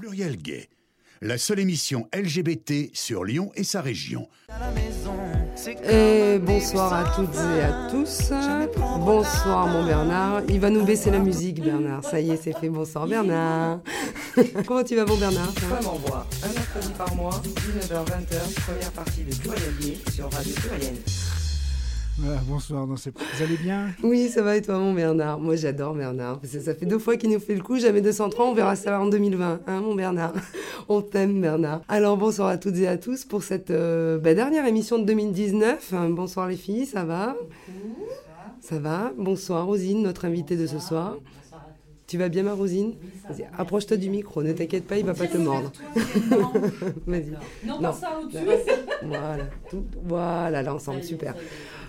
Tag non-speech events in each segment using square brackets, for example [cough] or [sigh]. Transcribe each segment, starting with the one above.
Pluriel Gay, la seule émission LGBT sur Lyon et sa région. Et bonsoir à toutes et à tous. Bonsoir mon Bernard. Il va nous baisser la musique Bernard. Ça y est, c'est fait. Bonsoir Bernard. [laughs] Comment tu vas mon Bernard Ça m'envoie un mercredi par mois, 19h-20h, première partie de Pluriel Gay sur Radio Pluriel. Voilà, bonsoir, non, c'est- vous allez bien? Oui, ça va et toi mon Bernard? Moi j'adore Bernard. Parce que ça fait deux fois qu'il nous fait le coup. Jamais 203, on verra ça en 2020. Hein mon Bernard? [laughs] On t'aime Bernard. Alors bonsoir à toutes et à tous pour cette euh, bah, dernière émission de 2019. Euh, Bonsoir les filles, ça va? Ça va Bonsoir Rosine, notre invitée de ce soir. Tu vas bien ma Rosine? Vas-y, Approche-toi du micro, ne t'inquiète pas, il va pas te mordre. [laughs] Vas-y. Non, Non. pas ça au-dessus. Voilà, tout- voilà l'ensemble, super.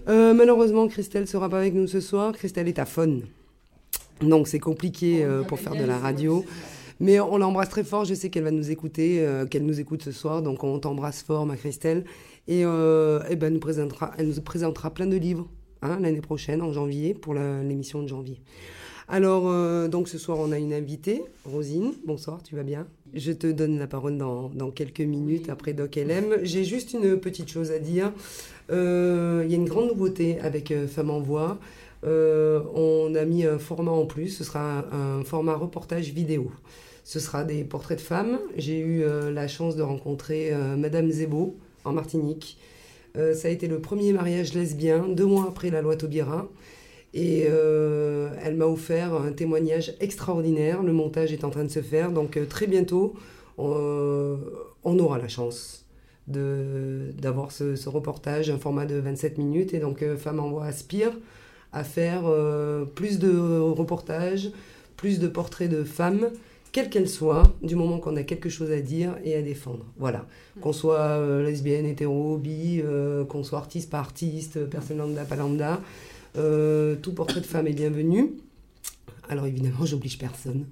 Euh, malheureusement, Christelle sera pas avec nous ce soir. Christelle est à Faune. Donc c'est compliqué euh, pour faire de la radio. Mais on l'embrasse très fort. Je sais qu'elle va nous écouter, euh, qu'elle nous écoute ce soir. Donc on t'embrasse fort, ma Christelle. Et, eh ben, nous présentera, elle nous présentera plein de livres hein, l'année prochaine, en janvier, pour l'émission de janvier. Alors, euh, donc ce soir, on a une invitée, Rosine. Bonsoir, tu vas bien? Je te donne la parole dans, dans quelques minutes après Doc LM. J'ai juste une petite chose à dire. Euh, Il y a une grande nouveauté avec euh, Femmes en Voix. Euh, on a mis un format en plus, ce sera un, un format reportage vidéo. Ce sera des portraits de femmes. J'ai eu la chance de rencontrer Madame Zebo en Martinique. Ça a été le premier mariage lesbien, deux mois après la loi Taubira. Et euh, elle m'a offert un témoignage extraordinaire. Le montage est en train de se faire. Donc euh, très bientôt, on, on aura la chance d'avoir ce, reportage, un format de 27 minutes. Et donc euh, Femmes en Voix aspire à faire euh, plus de reportages, plus de portraits de femmes, quelles qu'elles soient, du moment qu'on a quelque chose à dire et à défendre. Voilà. Qu'on soit euh, lesbienne, hétéro, bi, euh, qu'on soit artiste, pas artiste, personne lambda, pas lambda. Euh, tout portrait de femme est bienvenu. Alors évidemment, [laughs] j'oblige personne.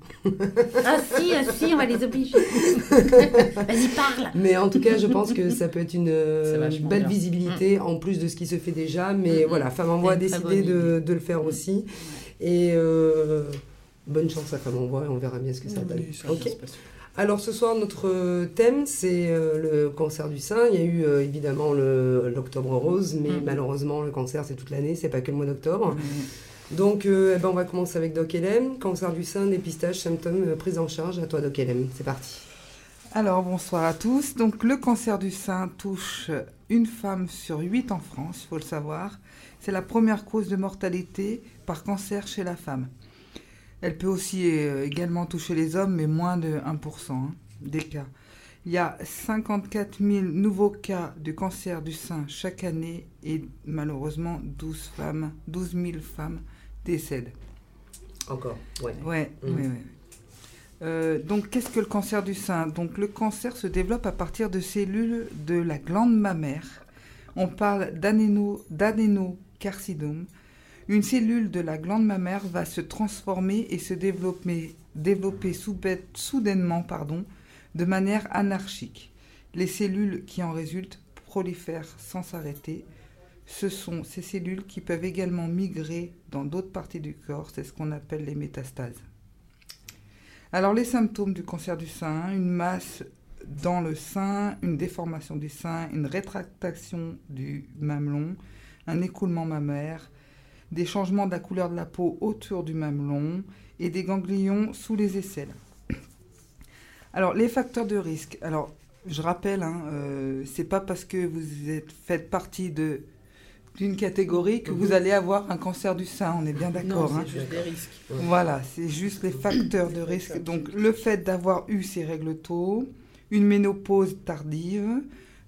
Ah si, ah si, on va les obliger. [laughs] Vas-y, parle. Mais en tout cas, je pense que ça peut être une euh, belle bien. visibilité en plus de ce qui se fait déjà. Mais Mm, mm. voilà, Femme en Voix a décidé de, de le faire aussi. Et euh, bonne chance à Femme en Voix et on verra bien ce que ça donne. Oui, ça Ok. Alors ce soir, notre euh, thème, c'est euh, le cancer du sein. Il y a eu euh, évidemment le- l'octobre rose, mais Mm. malheureusement, le cancer, c'est toute l'année, c'est pas que le mois d'octobre. Mm. Donc, euh, eh ben, on va commencer avec Doc LM. Cancer du sein, dépistage, symptômes, euh, prise en charge. À toi, Doc LM. C'est parti. Alors bonsoir à tous. Donc le cancer du sein touche une femme sur huit en France, il faut le savoir. C'est la première cause de mortalité par cancer chez la femme. Elle peut aussi euh, également toucher les hommes, mais moins de 1% hein, des cas. Il y a 54 000 nouveaux cas de cancer du sein chaque année et malheureusement 12, femmes, 12 000 femmes décèdent. Encore. Ouais. Ouais, Mm. ouais, ouais. Euh, donc, qu'est-ce que le cancer du sein? Donc, le cancer se développe à partir de cellules de la glande mammaire. On parle d'anéno- d'adénocarcinome. Une cellule de la glande mammaire va se transformer et se développer, développer soudainement pardon, de manière anarchique. Les cellules qui en résultent prolifèrent sans s'arrêter. Ce sont ces cellules qui peuvent également migrer dans d'autres parties du corps, c'est ce qu'on appelle les métastases. Alors les symptômes du cancer du sein, une masse dans le sein, une déformation du sein, une rétractation du mamelon, un écoulement mammaire, des changements de la couleur de la peau autour du mamelon et des ganglions sous les aisselles. [clears throat] Alors les facteurs de risque. Alors je rappelle, hein, euh, c'est pas parce que vous êtes faites partie de d'une catégorie que vous allez avoir un cancer du sein. On est bien d'accord. hein. juste des risques. Voilà, c'est juste les facteurs de risque. Donc, le fait d'avoir eu ces règles tôt, une ménopause tardive,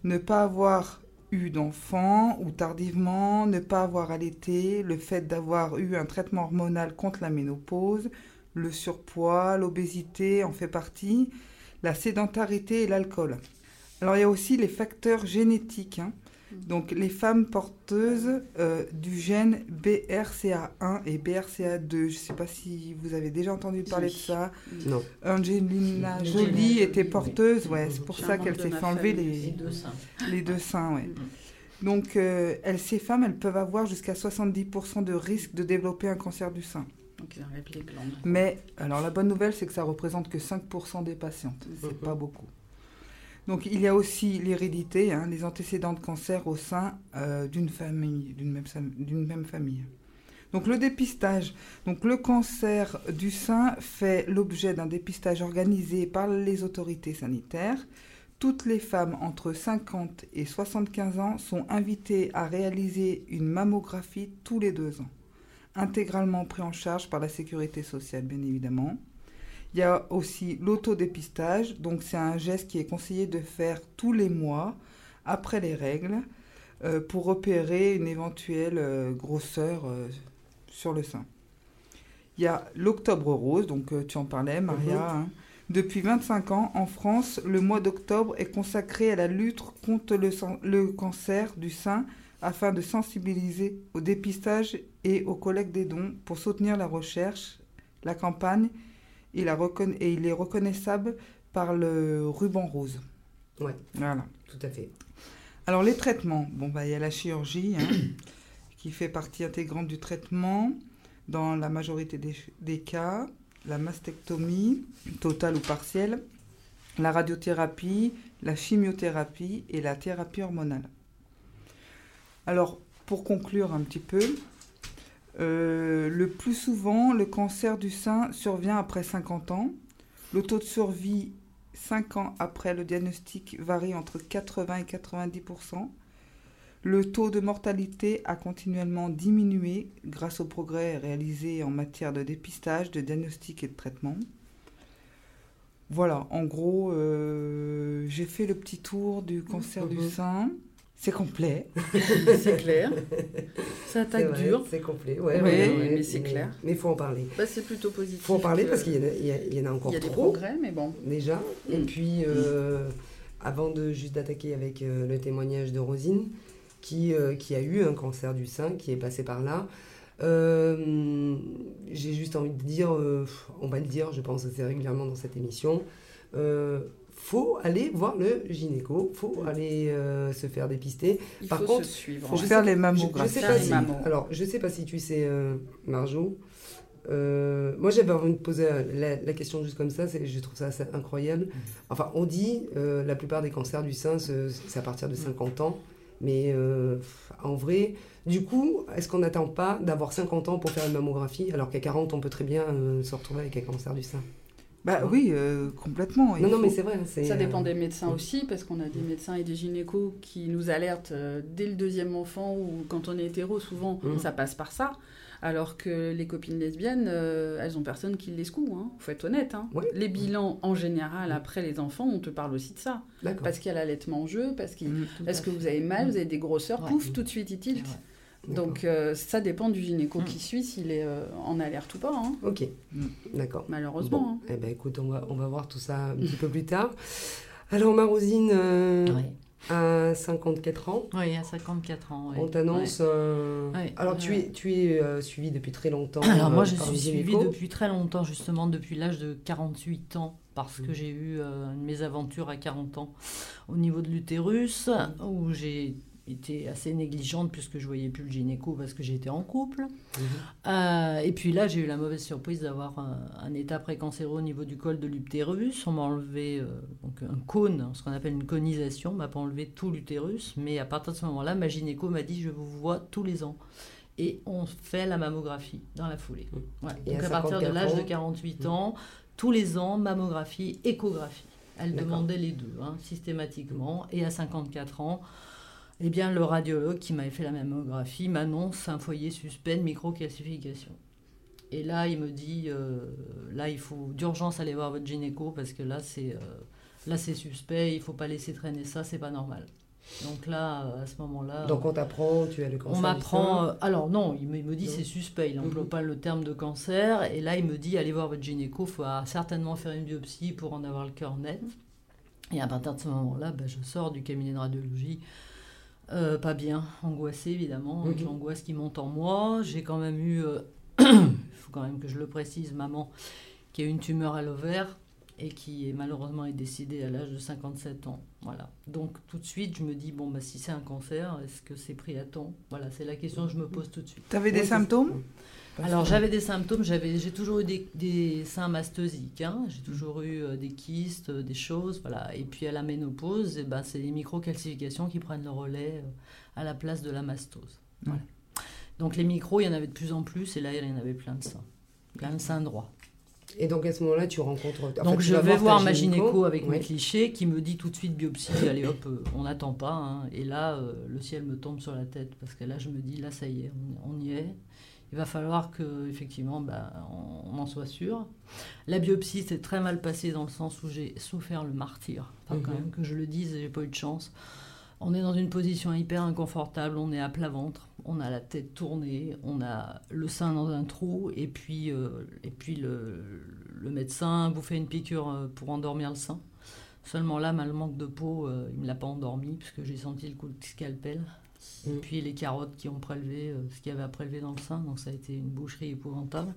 ne pas avoir eu d'enfant ou tardivement, ne pas avoir allaité, le fait d'avoir eu un traitement hormonal contre la ménopause, le surpoids, l'obésité en fait partie, la sédentarité et l'alcool. Alors, il y a aussi les facteurs génétiques. hein. Donc, les femmes porteuses euh, du gène BRCA1 et BRCA2. Je ne sais pas si vous avez déjà entendu parler de ça. Non. Angelina. Jolie était porteuse, ouais, c'est pour ça qu'elle s'est fait enlever les, les deux seins. les deux seins, ouais. Mhm. Donc, euh, elles, ces femmes, elles peuvent avoir jusqu'à 70% de risque de développer un cancer du sein. Donc ils enlèvent les glandes. Mais alors la bonne nouvelle, c'est que ça représente que 5% des patientes. C'est pas beaucoup. Donc il y a aussi l'hérédité, hein, les antécédents de cancer au sein euh, d'une famille, d'une même, même famille. Donc le dépistage. Donc le cancer du sein fait l'objet d'un dépistage organisé par les autorités sanitaires. Toutes les femmes entre 50 et 75 ans sont invitées à réaliser une mammographie tous les deux ans intégralement pris en charge par la sécurité sociale, bien évidemment. Il y a aussi l'autodépistage, donc c'est un geste qui est conseillé de faire tous les mois après les règles euh, pour repérer une éventuelle euh, grosseur euh, sur le sein. Il y a l'octobre rose, donc tu en parlais, Maria. hein. Depuis 25 ans, en France, le mois d'octobre est consacré à la lutte contre le, le cancer du sein afin de sensibiliser au dépistage et aux collectes des dons pour soutenir la recherche, la campagne et, la reconna- et il est reconnaissable par le ruban rose. Ouais. Voilà. Tout à fait. Alors les traitements, bon bah il y a la chirurgie hein, [coughs] qui fait partie intégrante du traitement dans la majorité des, des cas, la mastectomie totale ou partielle, la radiothérapie, la chimiothérapie et la thérapie hormonale. Alors pour conclure un petit peu, euh, le plus souvent le cancer du sein survient après 50 ans. Le taux de survie 5 ans après le diagnostic varie entre 80 et 90% Le taux de mortalité a continuellement diminué grâce aux progrès réalisés en matière de dépistage, de diagnostic et de traitement. Voilà, en gros, euh, j'ai fait le petit tour du cancer du Mhm. sein. C'est complet. [laughs] C'est clair. Ça C'est attaque dur. C'est complet. Ouais, Oui, ouais, ouais, mais c'est clair. Mais il faut en parler. Bah, c'est plutôt positif. Il faut en parler que- parce qu'il y, en a- y a- il y en a encore Il y a des trop. progrès, mais bon. déjà. Et Mm. puis, euh, avant de juste d'attaquer avec euh, le témoignage de Rosine, qui, euh, qui a eu un cancer du sein, qui est passé par là, euh, j'ai juste envie de dire, euh, on va le dire, je pense assez régulièrement dans cette émission, euh, faut aller voir le gynéco, faut aller euh, se faire dépister. Il Par faut contre, se suivre. faut Je faire sais- les Je, mammographies. je sais Faire pas si, alors, je sais pas si tu sais, euh, Marjo. euh, moi, j'avais envie de poser euh, la, la question juste comme ça. Je trouve ça assez incroyable. Enfin, on dit euh, la plupart des cancers du sein, se- c'est à partir de 50 ans. Mais euh, en vrai, du coup, est-ce qu'on n'attend pas d'avoir 50 ans pour faire une mammographie alors qu'à 40, on peut très bien euh, se retrouver avec un cancer du sein? Bah oui, euh, complètement. Il Non, non, mais c'est vrai. Ça dépend euh, des médecins aussi, parce qu'on a des médecins et des gynécos qui nous alertent euh, dès le deuxième enfant ou quand on est hétéro, souvent Mhm. ça passe par ça. Alors que les copines lesbiennes, euh, elles ont personne qui les secoue. Hein. Faut être honnête. Hein. Ouais. Les bilans en général après les enfants, on te parle aussi de ça. Parce qu'il y a l'allaitement en jeu, parce qu'il Mm. Tout est-ce à que fait. vous avez mal, vous avez des grosseurs, Ouais. pouf, tout de suite il tilt. Donc euh, ça dépend du gynéco qui suit, s'il est euh, en alerte ou pas, hein, Ok, Mm. d'accord. malheureusement. Bon, hein. eh ben, écoute, on va, on va voir tout ça un petit peu plus tard. Alors, Marosine, euh, Ouais. à 54 ans, Oui, à 54 ans. ouais. on t'annonce. euh, Ouais. Alors, tu es, tu es euh, suivi depuis très longtemps. Alors moi, euh, je suis suivie gynéco. depuis très longtemps, justement depuis l'âge de 48 ans, parce Mm. que j'ai eu euh, une mésaventure à 40 ans au niveau de l'utérus, où j'ai été assez négligente puisque je voyais plus le gynéco parce que j'étais en couple. Mhm. Euh, et puis là, j'ai eu la mauvaise surprise d'avoir un, un état précancéreux au niveau du col de l'utérus. On m'a enlevé euh, donc un cône, ce qu'on appelle une conisation. On m'a pas enlevé tout l'utérus, mais à partir de ce moment-là, ma gynéco m'a dit je vous vois tous les ans. Et on fait la mammographie dans la foulée. Mmh. Voilà. Et Donc à à partir de 54 l'âge de ans 48 ans, tous les ans, mammographie, échographie. Elle demandait les deux, hein, systématiquement. Et à 54 ans, eh bien, le radiologue qui m'avait fait la mammographie m'annonce un foyer suspect de microcalcification. Et là, il me dit, euh, là, il faut d'urgence aller voir votre gynéco parce que là, c'est euh, c'est suspect, il faut pas laisser traîner ça, c'est pas normal. Donc là, à ce moment-là, Donc, on t'apprend, tu as le cancer. on m'apprend. euh, alors non, il me, il me dit c'est suspect, il n'emploie Mhm. pas le terme de cancer. Et là, il me dit allez voir votre gynéco, il faut certainement faire une biopsie pour en avoir le cœur net. Et à partir de ce moment-là, ben, je sors du cabinet de radiologie. Euh, pas bien, angoissée évidemment, avec Mhm. l'angoisse qui monte en moi. J'ai quand même eu, euh, il [coughs] faut quand même que je le précise, maman qui a eu une tumeur à l'ovaire et qui est malheureusement est décédée à l'âge de 57 ans. Voilà. Donc tout de suite, je me dis bon bah si c'est un cancer, est-ce que c'est pris à temps? Voilà, c'est la question que je me pose tout de suite. T'avais des Ouais, c'est- symptômes? Alors j'avais des symptômes, j'avais, j'ai toujours eu des, des seins mastésiques, hein. j'ai toujours eu euh, des kystes, euh, des choses, voilà. Et puis à la ménopause, eh ben, c'est les microcalcifications qui prennent le relais euh, à la place de la mastose. Voilà. Donc les micros, il y en avait de plus en plus, et là il y en avait plein de seins, plein de seins droits. Et donc à ce moment-là, tu rencontres. enfin, Donc tu je vais voir ma gynéco avec Ouais. mes clichés qui me dit tout de suite biopsie, [laughs] allez hop, on n'attend pas. hein. Et là, euh, le ciel me tombe sur la tête parce que là, je me dis, là, ça y est, on, on y est. Il va falloir que effectivement, bah, on, on en soit sûr. La biopsie s'est très mal passée dans le sens où j'ai souffert le martyr. Enfin, quand Mhm. même que je le dise, j'ai pas eu de chance. On est dans une position hyper inconfortable, on est à plat ventre, on a la tête tournée, on a le sein dans un trou, et puis, euh, et puis le, le médecin vous fait une piqûre euh, pour endormir le sein. Seulement là, mal manque de peau, euh, il ne me l'a pas endormi, puisque j'ai senti le coup de scalpel. Et Mm. puis les carottes qui ont prélevé euh, ce qu'il y avait à prélever dans le sein, donc ça a été une boucherie épouvantable.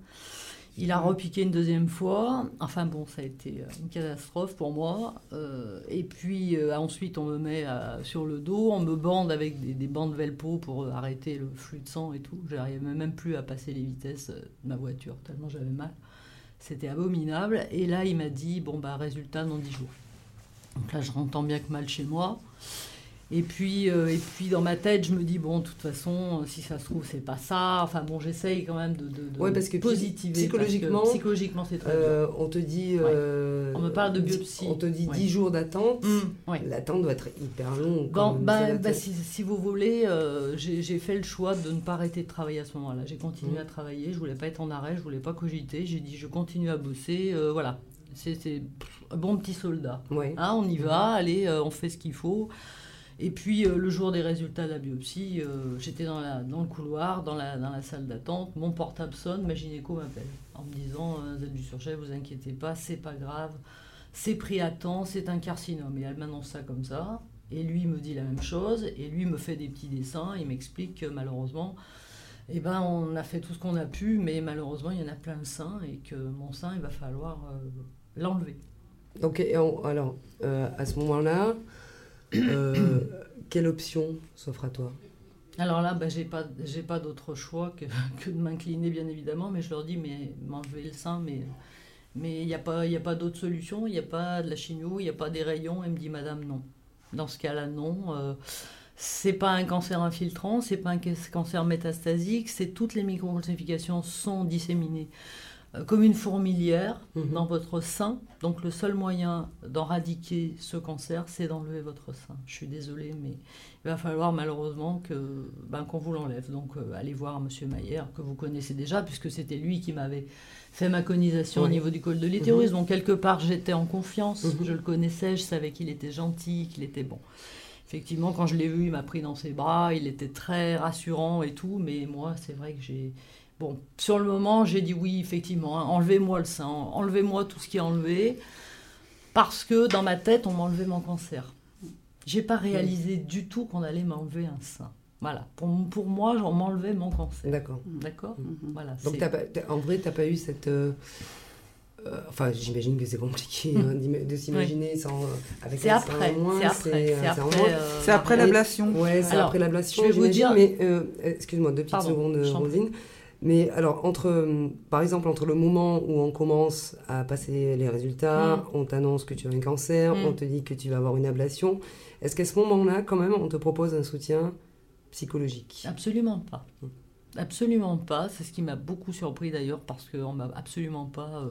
Il a repiqué une deuxième fois. Enfin bon, ça a été euh, une catastrophe pour moi. Euh, et puis ensuite, on me met sur le dos, on me bande avec des, des bandes Velpo pour arrêter le flux de sang et tout. J'arrivais même plus à passer les vitesses de ma voiture, tellement j'avais mal. C'était abominable. Et là, il m'a dit, bon, bah, résultat dans 10 jours. Donc là, je rentre bien que mal chez moi. Et puis, euh, et puis dans ma tête, je me dis, bon, de toute façon, euh, si ça se trouve, c'est pas ça. Enfin bon, j'essaye quand même de, de, de Ouais, parce que positiver. psychologiquement, parce que psychologiquement, c'est très. Euh, on te dit. euh, On me parle de biopsie. On te dit Ouais. 10 jours d'attente. Mmh. L'attente doit être hyper longue. Bon, bah, bah, si, si vous voulez, j'ai fait le choix de ne pas arrêter de travailler à ce moment-là. J'ai continué Mhm. à travailler, je voulais pas être en arrêt, je voulais pas cogiter. J'ai dit, je continue à bosser. voilà, c'est un bon petit soldat. Hein, on y va, allez, on fait ce qu'il faut. Et puis euh, le jour des résultats de la biopsie, euh, j'étais dans, le couloir, dans la, salle d'attente, mon portable sonne, ma gynéco m'appelle en me disant euh, Vous êtes du surchef, vous inquiétez pas, c'est pas grave, c'est pris à temps, c'est un carcinome. Et elle m'annonce ça comme ça. Et lui me dit la même chose, et lui me fait des petits dessins, il m'explique que malheureusement, eh ben, on a fait tout ce qu'on a pu, mais malheureusement, il y en a plein de seins, et que mon sein, il va falloir euh, l'enlever. Donc, alors, euh, à ce moment-là, euh, quelle option s'offre à toi? Alors là, bah, j'ai pas, j'ai pas d'autre choix [laughs] que, de m'incliner, bien évidemment, mais je leur dis, mais m'enlever le sein, mais mais il n'y a pas, a pas d'autre solution, il n'y a pas de la chimio, il n'y a pas des rayons. Elle me dit, madame, non. Dans ce cas-là, non. Euh, c'est pas un cancer infiltrant, c'est pas un cancer métastasique, c'est toutes les microcalcifications sont disséminées comme une fourmilière Mhm. dans votre sein. Donc le seul moyen d'éradiquer ce cancer, c'est d'enlever votre sein. Je suis désolée, mais il va falloir malheureusement que ben, qu'on vous l'enlève. Donc euh, allez voir Monsieur Mayer, que vous connaissez déjà, puisque c'était lui qui m'avait fait ma conisation au niveau du col de l'utérus. Donc quelque part, j'étais en confiance, Mhm. je le connaissais, je savais qu'il était gentil, qu'il était bon. Effectivement, quand je l'ai vu, il m'a pris dans ses bras, il était très rassurant et tout, mais moi, c'est vrai que j'ai... Bon, sur le moment, j'ai dit oui, effectivement, hein, enlevez-moi le sein, enlevez-moi tout ce qui est enlevé, parce que dans ma tête, on m'enlevait mon cancer. J'ai pas réalisé du tout qu'on allait m'enlever un sein. Voilà, pour, pour moi, on m'enlevait mon cancer. D'accord. D'accord Mhm. Voilà. Donc, t'as pas- t'as- en vrai, tu n'as pas eu cette. euh, euh, enfin, j'imagine que c'est compliqué hein, d'ima- de s'imaginer sans, euh, avec C'est après, c'est après, c'est après. euh, l'ablation. Ouais, c'est Alors, après l'ablation, je vais vous dire- Mais euh, excuse-moi, deux petites Pardon, secondes. Rosine. Mais alors, entre, euh, par exemple, entre le moment où on commence à passer les résultats, Mm. on t'annonce que tu as un cancer, Mm. on te dit que tu vas avoir une ablation, est-ce qu'à ce moment-là, quand même, on te propose un soutien psychologique? Absolument pas. Absolument pas. C'est ce qui m'a beaucoup surpris d'ailleurs parce qu'on m'a absolument pas. euh,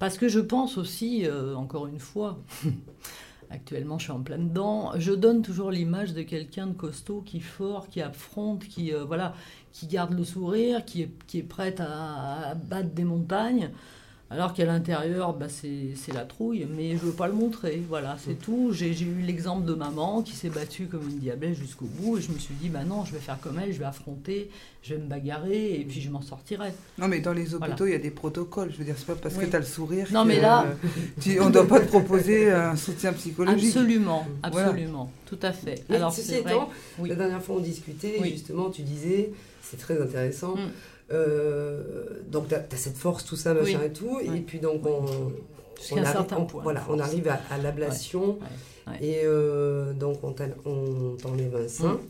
Parce que je pense aussi, euh, encore une fois, [laughs] actuellement je suis en plein dedans, je donne toujours l'image de quelqu'un de costaud qui est fort, qui affronte, qui euh, voilà, qui garde le sourire, qui est, qui est prête à, à battre des montagnes. Alors qu'à l'intérieur, bah, c'est c'est la trouille, mais je veux pas le montrer. Voilà, c'est tout. J'ai eu l'exemple de maman qui s'est battue comme une diablesse jusqu'au bout, et je me suis dit, bah non, je vais faire comme elle, je vais affronter, je vais me bagarrer, et puis je m'en sortirai. Non, mais dans les hôpitaux, Voilà. il y a des protocoles. Je veux dire, c'est pas parce Oui. que tu as le sourire. Non, que, mais là- euh, tu- on ne doit pas te proposer un soutien psychologique. Absolument, Voilà. absolument, tout à fait. Mais Alors, ceci c'est vrai. étant, oui. la dernière fois on discutait, Oui. justement, tu disais, c'est très intéressant. Mm. Euh, donc, tu as, cette force, tout ça, machin Oui. et tout. Et puis, donc, on, arrive, certain on- point, voilà, on arrive à, à l'ablation. Ouais. Et euh, donc, on t'en- on t'enlève un sein.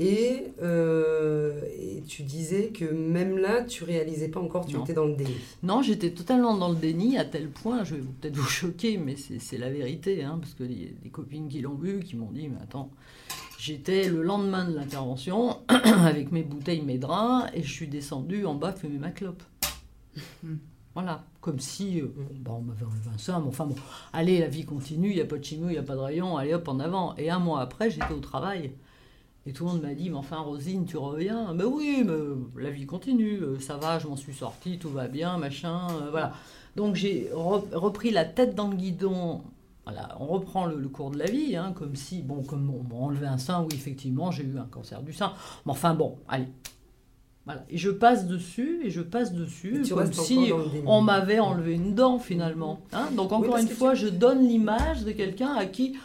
Et, euh, et tu disais que même là, tu réalisais pas encore, tu Non. étais dans le déni. Non, j'étais totalement dans le déni à tel point, je vais peut-être vous choquer, mais c'est la vérité, hein, parce que des, des copines qui l'ont vu, qui m'ont dit, mais attends, j'étais le lendemain de l'intervention [clears throat] avec mes bouteilles, mes draps, et je suis descendue en bas fumer ma clope. [laughs] Voilà, comme si, euh, bon, on m'avait enlevé un mais enfin bon, allez, la vie continue, il n'y a pas de chimio, il n'y a pas de rayon, allez hop, en avant. Et un mois après, j'étais au travail. Et tout le monde m'a dit, mais enfin Rosine, tu reviens? Mais oui, mais la vie continue, euh, ça va, je m'en suis sortie, tout va bien, machin, euh, voilà. Donc j'ai re- repris la tête dans le guidon. Voilà, on reprend le, le cours de la vie, hein, comme si, bon, comme on m'a enlevé un sein, oui, effectivement, j'ai eu un cancer du sein. Mais enfin bon, allez. Voilà. Et je passe dessus, et je passe dessus, comme si on m'avait enlevé une dent finalement. Hein Donc encore une fois, tu- je donne l'image de quelqu'un à qui,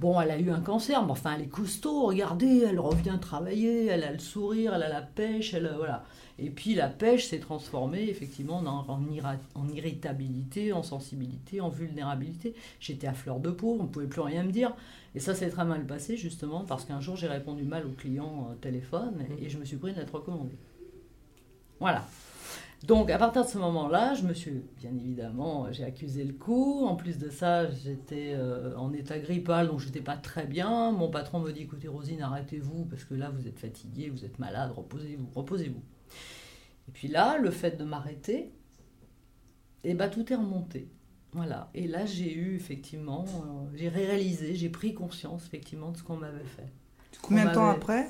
bon, elle a eu un cancer, mais enfin elle est costaud, regardez, elle revient travailler, elle a le sourire, elle a la pêche, elle a- voilà. Et puis la pêche s'est transformée effectivement en, en irritabilité, en sensibilité, en vulnérabilité. J'étais à fleur de peau, on ne pouvait plus rien me dire. Et ça s'est très mal passé justement parce qu'un jour j'ai répondu mal au client au téléphone et je me suis pris une lettre recommandée. Voilà. Donc à partir de ce moment-là, je me suis, bien évidemment, j'ai accusé le coup. En plus de ça, j'étais euh, en état grippal, donc j'étais pas très bien. Mon patron me dit, écoutez Rosine, arrêtez-vous, parce que là, vous êtes fatiguée, vous êtes malade, reposez-vous, reposez-vous. Et puis là, le fait de m'arrêter, et bah tout est remonté. Voilà. Et là, j'ai eu effectivement, euh, j'ai réalisé, j'ai pris conscience effectivement de ce qu'on m'avait fait. Combien de temps après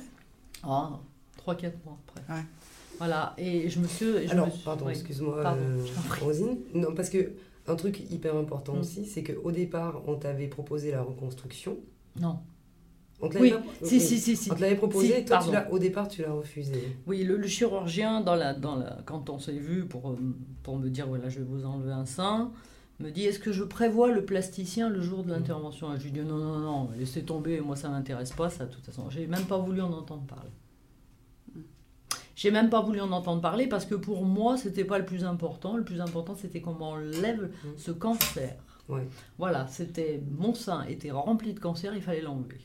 Ah, 3-4 mois après. Ouais. Voilà. Et je me suis. je Alors, me suis- pardon, oui. excuse-moi, euh. Rosine. Non, parce que un truc hyper important Mm. aussi, c'est qu'au départ, on t'avait proposé la reconstruction. Non. On te l'avait Oui, pas- si, oui. si, si, si. On te l'avait proposé, Si, et toi, tu au départ, tu l'as refusé. Oui, le, le chirurgien, dans la, dans la, quand on s'est vu pour, euh, pour me dire, voilà, je vais vous enlever un sein, me dit, est-ce que je prévois le plasticien le jour de l'intervention? Et je lui dis, non, non, non, laissez tomber, moi ça m'intéresse pas, ça, de toute façon. J'ai même pas voulu en entendre parler. J'ai même pas voulu en entendre parler parce que pour moi, c'était pas le plus important. Le plus important, c'était qu'on m'enlève ce cancer. Ouais. Voilà, c'était mon sein était rempli de cancer, il fallait l'enlever.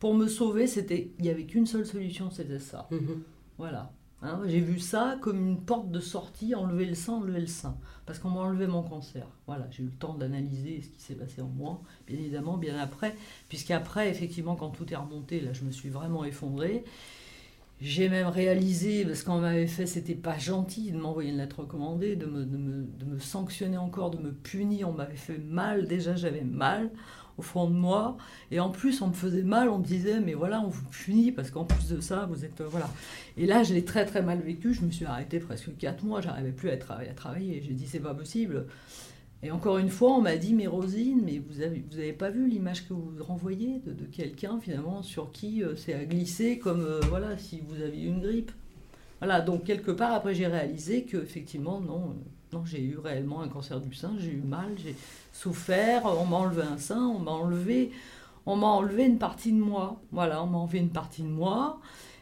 Pour me sauver, c'était, il y avait qu'une seule solution, c'était ça. Mhm. Voilà. Hein, j'ai vu ça comme une porte de sortie, enlever le sein, enlever le sein. Parce qu'on m'a enlevé mon cancer. Voilà, j'ai eu le temps d'analyser ce qui s'est passé en moi, bien évidemment, bien après. Puisqu'après, effectivement, quand tout est remonté, là, je me suis vraiment effondrée. J'ai même réalisé, parce qu'on m'avait fait, c'était pas gentil de m'envoyer une lettre recommandée, de me, de, me, de me sanctionner encore, de me punir. On m'avait fait mal, déjà j'avais mal au fond de moi. Et en plus, on me faisait mal, on me disait, mais voilà, on vous punit, parce qu'en plus de ça, vous êtes. euh, voilà. Et là, je l'ai très très mal vécu. Je me suis arrêtée presque 4 mois. J'arrivais plus à travailler. À travailler. J'ai dit c'est pas possible. Et encore une fois, on m'a dit mais Rosine, mais vous avez vous avez pas vu l'image que vous renvoyez de, quelqu'un finalement sur qui euh, c'est à glisser comme euh, voilà si vous aviez une grippe? Voilà. Donc quelque part après j'ai réalisé que effectivement non non j'ai eu réellement un cancer du sein. J'ai eu mal. J'ai souffert. On m'a enlevé un sein. On m'a enlevé on m'a enlevé une partie de moi. Voilà, on m'a enlevé une partie de moi.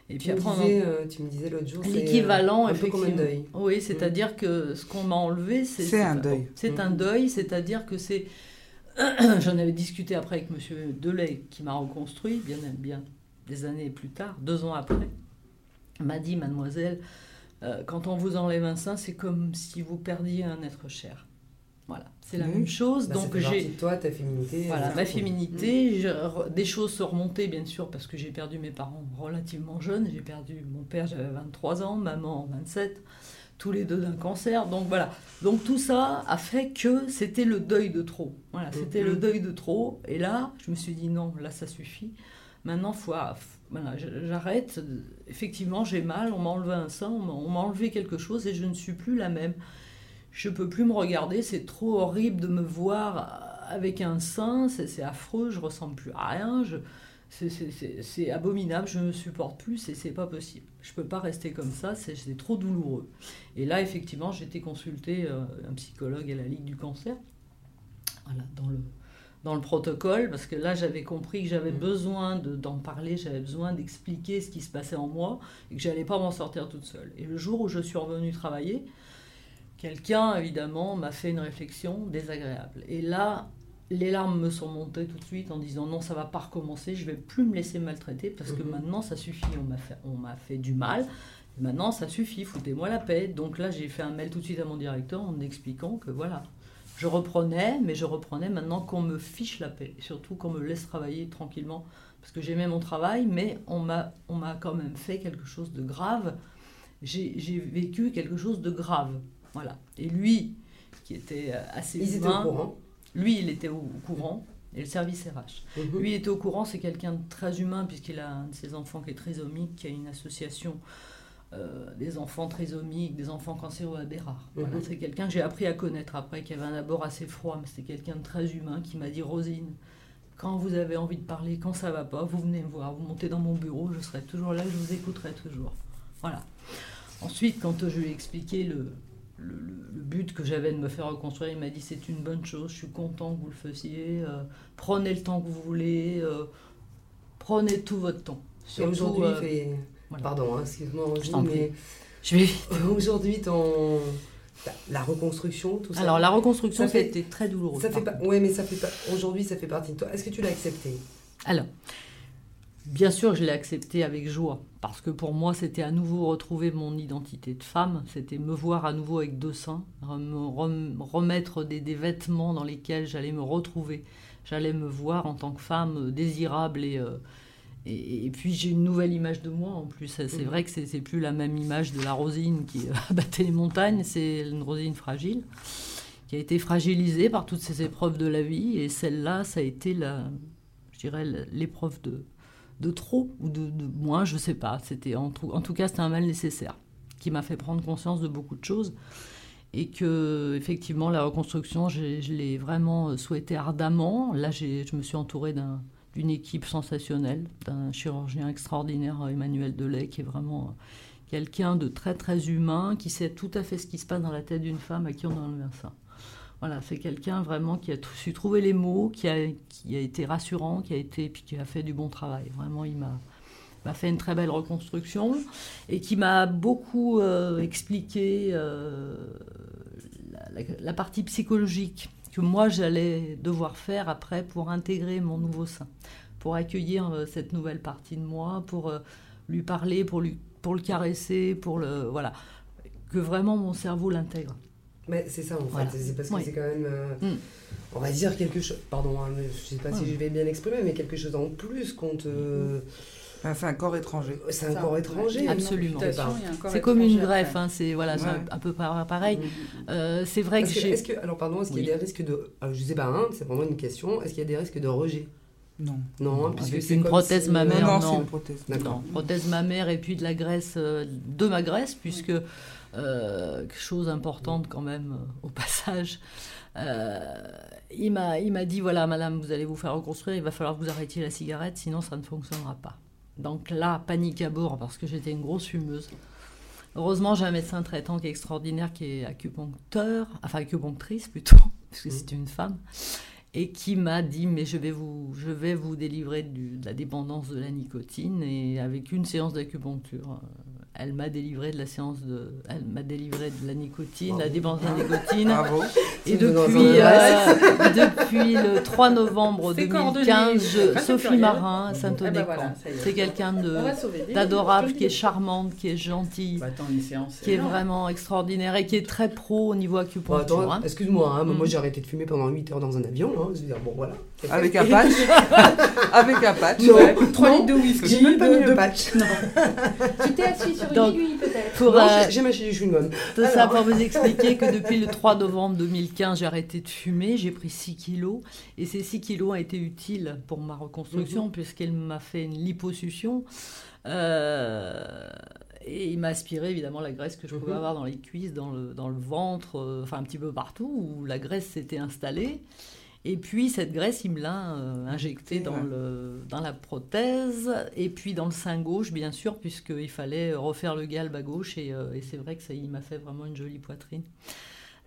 Et puis Tu, me après, on euh, tu me disais l'autre jour, c'est, euh, L'équivalent, un peu comme un effectivement. deuil. Oui, c'est-à-dire que ce qu'on m'a enlevé, c'est. C'est un deuil. C'est un Mhm. deuil, c'est-à-dire que c'est. [clears throat] J'en avais discuté après avec Monsieur Delay, qui m'a reconstruit, bien, bien des années plus tard, deux ans après. M'a dit, mademoiselle, euh, quand on vous enlève un sein, c'est comme si vous perdiez un être cher. Voilà, c'est la même chose. Bah, donc j'ai. toi, ta féminité. Voilà, euh, ma féminité, je- re- des choses se remontaient bien sûr parce que j'ai perdu mes parents relativement jeunes. J'ai perdu mon père, j'avais 23 ans, maman 27, tous les deux d'un cancer. Donc voilà, donc tout ça a fait que c'était le deuil de trop. Voilà, c'était le deuil de trop. Et là, je me suis dit non, là ça suffit. Maintenant, faut, voilà, j- j'arrête. Effectivement, j'ai mal, on m'a enlevé un sein, on m'a- enlevé quelque chose et je ne suis plus la même je peux plus me regarder, c'est trop horrible de me voir avec un sein, c'est affreux, je ressemble plus à rien, c'est- abominable, je ne supporte plus, c'est pas possible. Je peux pas rester comme ça, c'est trop douloureux. Et là, effectivement, j'ai été consulter euh, un psychologue à la Ligue du cancer, voilà, dans le, dans le protocole, parce que là, j'avais compris que j'avais Mhm. besoin de- d'en parler, j'avais besoin d'expliquer ce qui se passait en moi, et que j'allais pas m'en sortir toute seule. Et le jour où je suis revenue travailler, quelqu'un, évidemment, m'a fait une réflexion désagréable. Et là, les larmes me sont montées tout de suite en disant non, ça va pas recommencer, je vais plus me laisser maltraiter parce que Mhm. maintenant ça suffit, on m'a fait, on m'a fait du mal. Maintenant, ça suffit, foutez-moi la paix. Donc là, j'ai fait un mail tout de suite à mon directeur en expliquant que voilà, je reprenais, mais je reprenais maintenant qu'on me fiche la paix. Surtout qu'on me laisse travailler tranquillement. Parce que j'aimais mon travail, mais on m'a, quand même fait quelque chose de grave. J'ai, vécu quelque chose de grave. Voilà. Et lui, qui était euh, assez Ils étaient humain, au courant. lui, il était au au courant. Et le service RH. Mhm. Lui il était au courant, c'est quelqu'un de très humain, puisqu'il a un de ses enfants qui est trisomique, qui a une association euh, des enfants trisomiques, des enfants cancéreux à Bérard. Voilà, Mhm. c'est quelqu'un que j'ai appris à connaître après, qui avait un abord assez froid, mais c'était quelqu'un de très humain qui m'a dit Rosine, quand vous avez envie de parler, quand ça va pas, vous venez me voir, vous montez dans mon bureau, je serai toujours là, je vous écouterai toujours. Voilà. Ensuite, quand je lui ai expliqué le, le, le- le but que j'avais de me faire reconstruire, il m'a dit c'est une bonne chose, je suis content que vous le fassiez, euh, prenez le temps que vous voulez, euh, prenez tout votre temps. Surtout, aujourd'hui, euh, il fait... voilà. Pardon, hein, excuse-moi, mais je vais [laughs] aujourd'hui, ton... la reconstruction, tout ça. Alors la reconstruction, Ça ça, a été très douloureux. ça fait pas. Ouais, mais ça fait pas. Aujourd'hui, ça fait partie de toi. Est-ce que tu l'as accepté? Alors, bien sûr, je l'ai accepté avec joie, parce que pour moi, c'était à nouveau retrouver mon identité de femme, c'était me voir à nouveau avec deux seins, me rem- remettre des, des vêtements dans lesquels j'allais me retrouver, j'allais me voir en tant que femme euh, désirable et... euh, et, et puis j'ai une nouvelle image de moi en plus. C'est Mhm. vrai que c'est plus la même image de la Rosine qui euh, [laughs] battait les montagnes, c'est une Rosine fragile, qui a été fragilisée par toutes ces épreuves de la vie. Et celle-là, ça a été la, je dirais, l'épreuve de, de trop ou de, de moins, je sais pas. C'était en, tout- en tout cas, c'était un mal nécessaire qui m'a fait prendre conscience de beaucoup de choses et que effectivement la reconstruction, j'ai- je l'ai vraiment souhaité ardemment. Là, je me suis entourée d'un- d'une équipe sensationnelle, d'un chirurgien extraordinaire, Emmanuel Delay, qui est vraiment euh, quelqu'un de très très humain, qui sait tout à fait ce qui se passe dans la tête d'une femme à qui on a enlevé un sein. Voilà, c'est quelqu'un vraiment qui a su trouver les mots, qui a, qui a été rassurant, qui a été, puis qui a fait du bon travail. Vraiment, il m'a fait une très belle reconstruction et qui m'a beaucoup euh, expliqué euh, la partie psychologique que moi j'allais devoir faire après pour intégrer mon nouveau sein, pour accueillir euh, cette nouvelle partie de moi, pour euh, lui parler, pour, lui, pour le caresser, pour le voilà, que vraiment mon cerveau l'intègre. Mais c'est ça en fait. Voilà. C'est parce que Oui. c'est quand même. euh, Mm. On va dire quelque chose. Pardon, hein, je sais pas si je vais bien l'exprimer, mais quelque chose en plus qu'on te. Enfin, c'est un corps étranger. C'est un corps étranger. Absolument. C'est comme une greffe, hein, c'est voilà, Ouais. un, un peu par- pareil. Mm. Euh, c'est vrai que Est-ce que, j'ai. est-ce que- alors pardon, est-ce qu'il y a Oui. des risques de, alors, je sais pas, hein, c'est vraiment une question. Est-ce qu'il y a des risques de rejet? Non. Non, puisque Avec c'est une prothèse si, euh, mammaire. non, non. c'est une prothèse. Non, prothèse mammaire et puis de la graisse, euh, de ma graisse, puisque euh, chose importante quand même euh, au passage. euh, il m'a il m'a dit voilà madame vous allez vous faire reconstruire il va falloir que vous arrêtiez la cigarette sinon ça ne fonctionnera pas donc là panique à bord parce que j'étais une grosse fumeuse. Heureusement j'ai un médecin traitant qui est extraordinaire qui est acupuncteur enfin acupunctrice plutôt [laughs] parce que c'est une femme et qui m'a dit mais je vais vous je vais vous délivrer du- de la dépendance de la nicotine et avec une séance d'acupuncture euh, elle m'a délivré de la séance de elle m'a délivré de la nicotine la Bravo. dépendance de la nicotine Bravo. et depuis, euh, [laughs] depuis le 3 novembre C'est 2015 coordonné. je- Pas Sophie. Marin Eh ben Saint-Onécan voilà, c'est quelqu'un d'adorable qui est charmante qui est gentille Bah, attends, séance, qui est énorme. vraiment extraordinaire et qui est très pro au niveau acupuncture attends, hein. excuse-moi, hein, mais Mm. moi j'ai arrêté de fumer pendant 8 heures dans un avion. Hein, je veux dire, bon voilà. Avec un [laughs] patch. Avec un patch. Non. Ouais, 3 Non, litres de whisky. Même pas de- mis de- le patch. Tu t'es assis sur Donc, pour, Non, euh, j'ai- mâché du chewing-gum. Tout ça pour vous expliquer que depuis le [laughs] 3 novembre 2015, j'ai arrêté de fumer, j'ai pris 6 kilos et ces 6 kilos ont été utiles pour ma reconstruction Mhm. puisqu'elle m'a fait une liposuction. Euh, et il m'a aspiré évidemment la graisse que je pouvais Mhm. avoir dans les cuisses, dans le, dans le ventre, euh, enfin un petit peu partout où la graisse s'était installée. Et puis cette graisse, il me l'a euh, injectée dans, Ouais. le, dans la prothèse et puis dans le sein gauche, bien sûr, puisqu'il fallait refaire le galbe à gauche. Et, euh, et c'est vrai que ça, il m'a fait vraiment une jolie poitrine.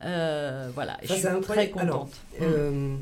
Euh, voilà, Ça, je suis très incroyable. Alors, contente. Euh,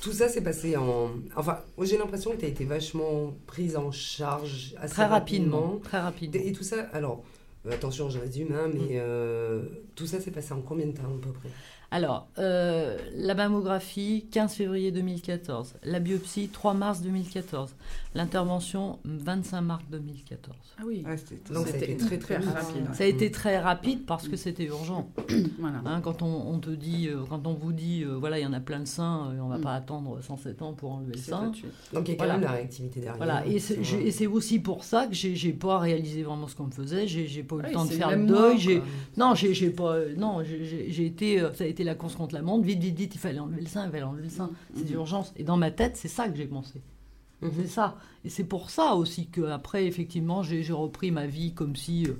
tout ça s'est passé en. Enfin, j'ai l'impression que tu as été vachement prise en charge assez très rapidement, très rapidement. Et tout ça, alors, attention, je résume, hein, mais euh, tout ça s'est passé en combien de temps à peu près? Alors, euh, la mammographie, 15 février 2014. La biopsie, 3 mars 2014. L'intervention, 25 mars 2014. Ah oui. Ouais, c'était- Donc, C'était très, très rapide. Ça a été très rapide parce que c'était urgent. [coughs] Voilà. Hein, quand on, on te dit, euh, quand on vous dit, euh, voilà, il y en a plein de seins, euh, on va Mm. pas attendre 107 ans pour enlever le C'est sein. Donc il y a quand Voilà. même la réactivité derrière. Voilà, et c'est et c'est aussi pour ça que j'ai j'ai pas réalisé vraiment ce qu'on me faisait. J'ai j'ai pas eu le temps de c'est faire le deuil. J'ai non, j'ai j'ai pas euh, non, j'ai- été euh, ça a été la course contre la montre. Vite, vite, vite, il fallait enlever le sein, il fallait enlever le sein. C'est Mhm. d'urgence. Et dans ma tête, c'est ça que j'ai pensé. Mhm. C'est ça. Et c'est pour ça aussi que après, effectivement, j'ai repris ma vie comme si. euh,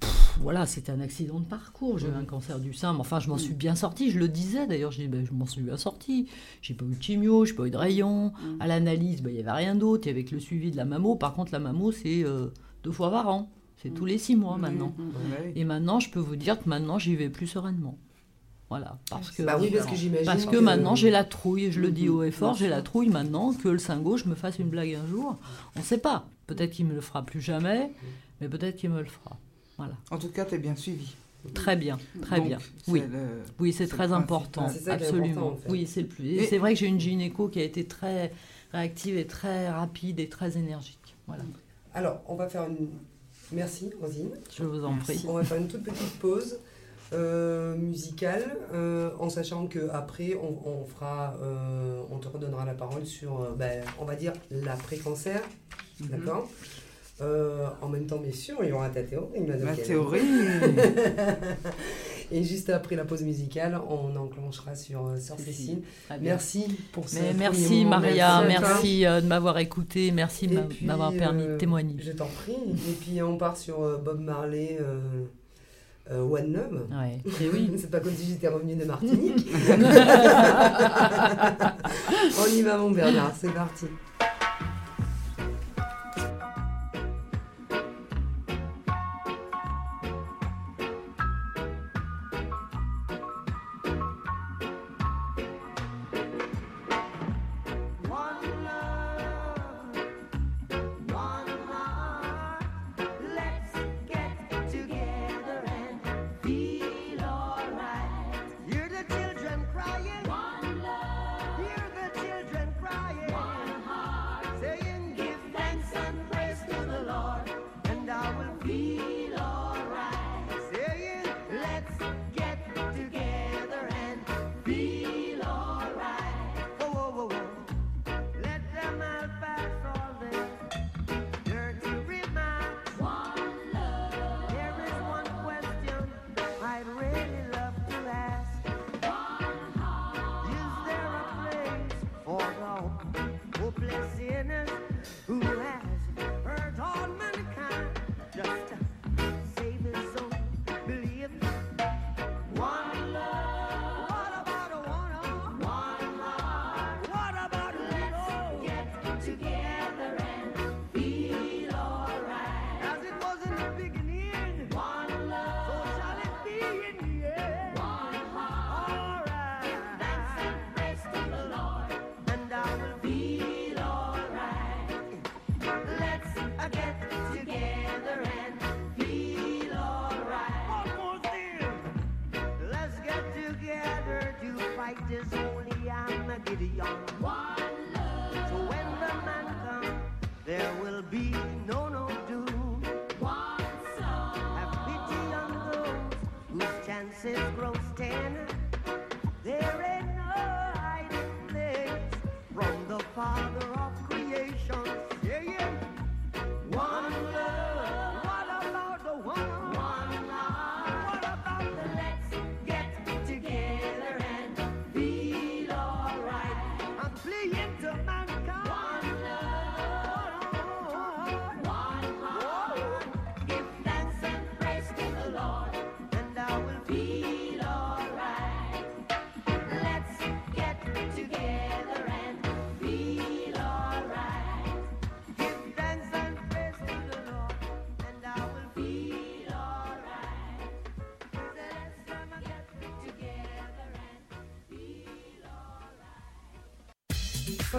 pff, voilà, c'était un accident de parcours. J'ai eu un cancer du sein, mais enfin, je m'en suis bien sortie. Je le disais d'ailleurs, je ben, je m'en suis bien sortie. J'ai pas eu de chimio, j'ai pas eu de rayon. À l'analyse, ben, il y avait rien d'autre. Il y avait que le suivi de la mammo. Par contre, la mammo, c'est euh, deux fois par an. C'est tous les six mois maintenant. Et maintenant, je peux vous dire que maintenant, j'y vais plus sereinement. Voilà, parce que Bah oui, parce que j'imagine. parce que que- maintenant j'ai la trouille, je le dis Mhm, haut et fort, j'ai la trouille maintenant que le sein gauche me fasse une blague un jour. On ne sait pas. Peut-être qu'il me le fera plus jamais, mais peut-être qu'il me le fera. Voilà. En tout cas, tu es bien suivi. Très bien, très Donc, bien. Oui, le- oui, c'est c'est très important. C'est absolument. important, en fait. Oui, c'est le plus. Et c'est vrai que j'ai une gynéco qui a été très réactive et très rapide et très énergique. Voilà. Alors, on va faire une. Merci, Rosine. Je vous en prie. On va faire une toute petite pause euh, musicale, euh, en sachant que après on, on fera, euh, on te redonnera la parole sur, euh, ben, on va dire l'après-cancer, Mhm. d'accord? Euh, en même temps, bien sûr, il y aura ta théorie, Ma théorie. [laughs] Et juste après la pause musicale, on enclenchera sur Sœur Cécile. Merci pour ce Mais merci. Maria, Merci de m'avoir écouté, merci de m'avoir permis euh, de témoigner. Je t'en prie. Et puis on part sur Bob Marley, euh, euh, One. Ouais. [laughs] Et oui. C'est pas comme si j'étais revenu de Martinique. [laughs] on y va mon Bernard, c'est parti.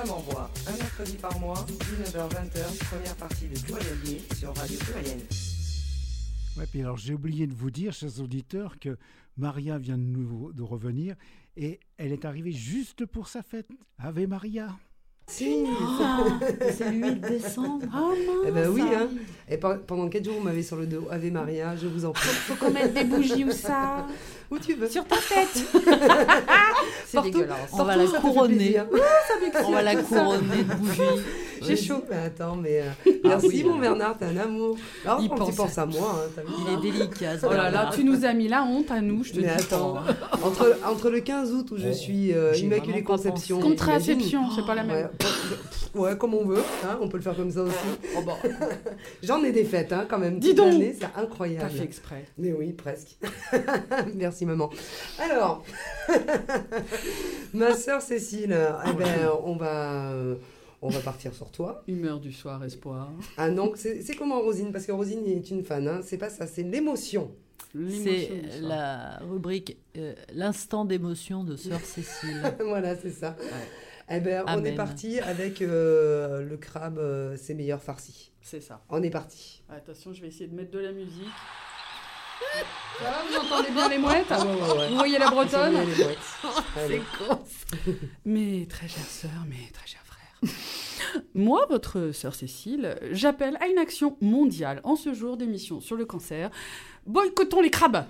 Un mercredi par mois, 19h-20h, première partie de Pluriel Gay sur Radio Pluriel. Ouais, puis alors j'ai oublié de vous dire, chers auditeurs, que Maria vient de nous de revenir et elle est arrivée juste pour sa fête. Ave Maria. Si. Ah, c'est le 8 décembre. Ah Eh ben oui, hein. Et pe- pendant 4 jours, vous m'avez sur le dos. Ave Maria, je vous en prie. Faut qu'on mette des bougies ou ça Où tu veux. Sur ta tête. [laughs] c'est dégueulasse. On va la couronner. On va la couronner de bougies. J'ai chaud. Mais attends, mais euh, merci oui, mon. Bernard, t'es un amour. Alors, Il quand tu pense penses à moi, hein, t'as vu Il est [laughs] délicat. Oh là là, tu nous as mis la honte à nous, je te Mais dis. attends, entre, entre le 15 août où je suis euh, Immaculée Conception. Contraception, c'est pas la Ouais, même. pff, ouais, comme on veut, hein, on peut le faire comme ça aussi. [laughs] Oh bah, [laughs] J'en ai des fêtes hein, quand même. Dis donc. C'est t'as incroyable. fait exprès. Mais oui, presque. Merci maman. Alors, ma sœur Cécile, eh ben, on va, euh, on va partir sur toi. Humeur du soir, espoir. Ah non, c'est c'est comment Rosine Parce que Rosine est une fan. Hein. C'est pas ça, c'est l'émotion. L'émotion C'est du soir. la rubrique euh, L'instant d'émotion de Sœur Cécile. [laughs] voilà, c'est ça. Eh ben, on est Amen. parti avec euh, le crabe, euh, ses meilleurs farcis. C'est ça. On est parti. Attention, je vais essayer de mettre de la musique. Ça va, vous entendez bien les mouettes Ah ouais, ouais, ouais. Vous voyez la bretonne mouettes. [laughs] Allez. Mes très chères sœurs, mes très chers frères. [laughs] Moi, votre sœur Cécile, j'appelle à une action mondiale en ce jour d'émission sur le cancer. Boycottons les crabes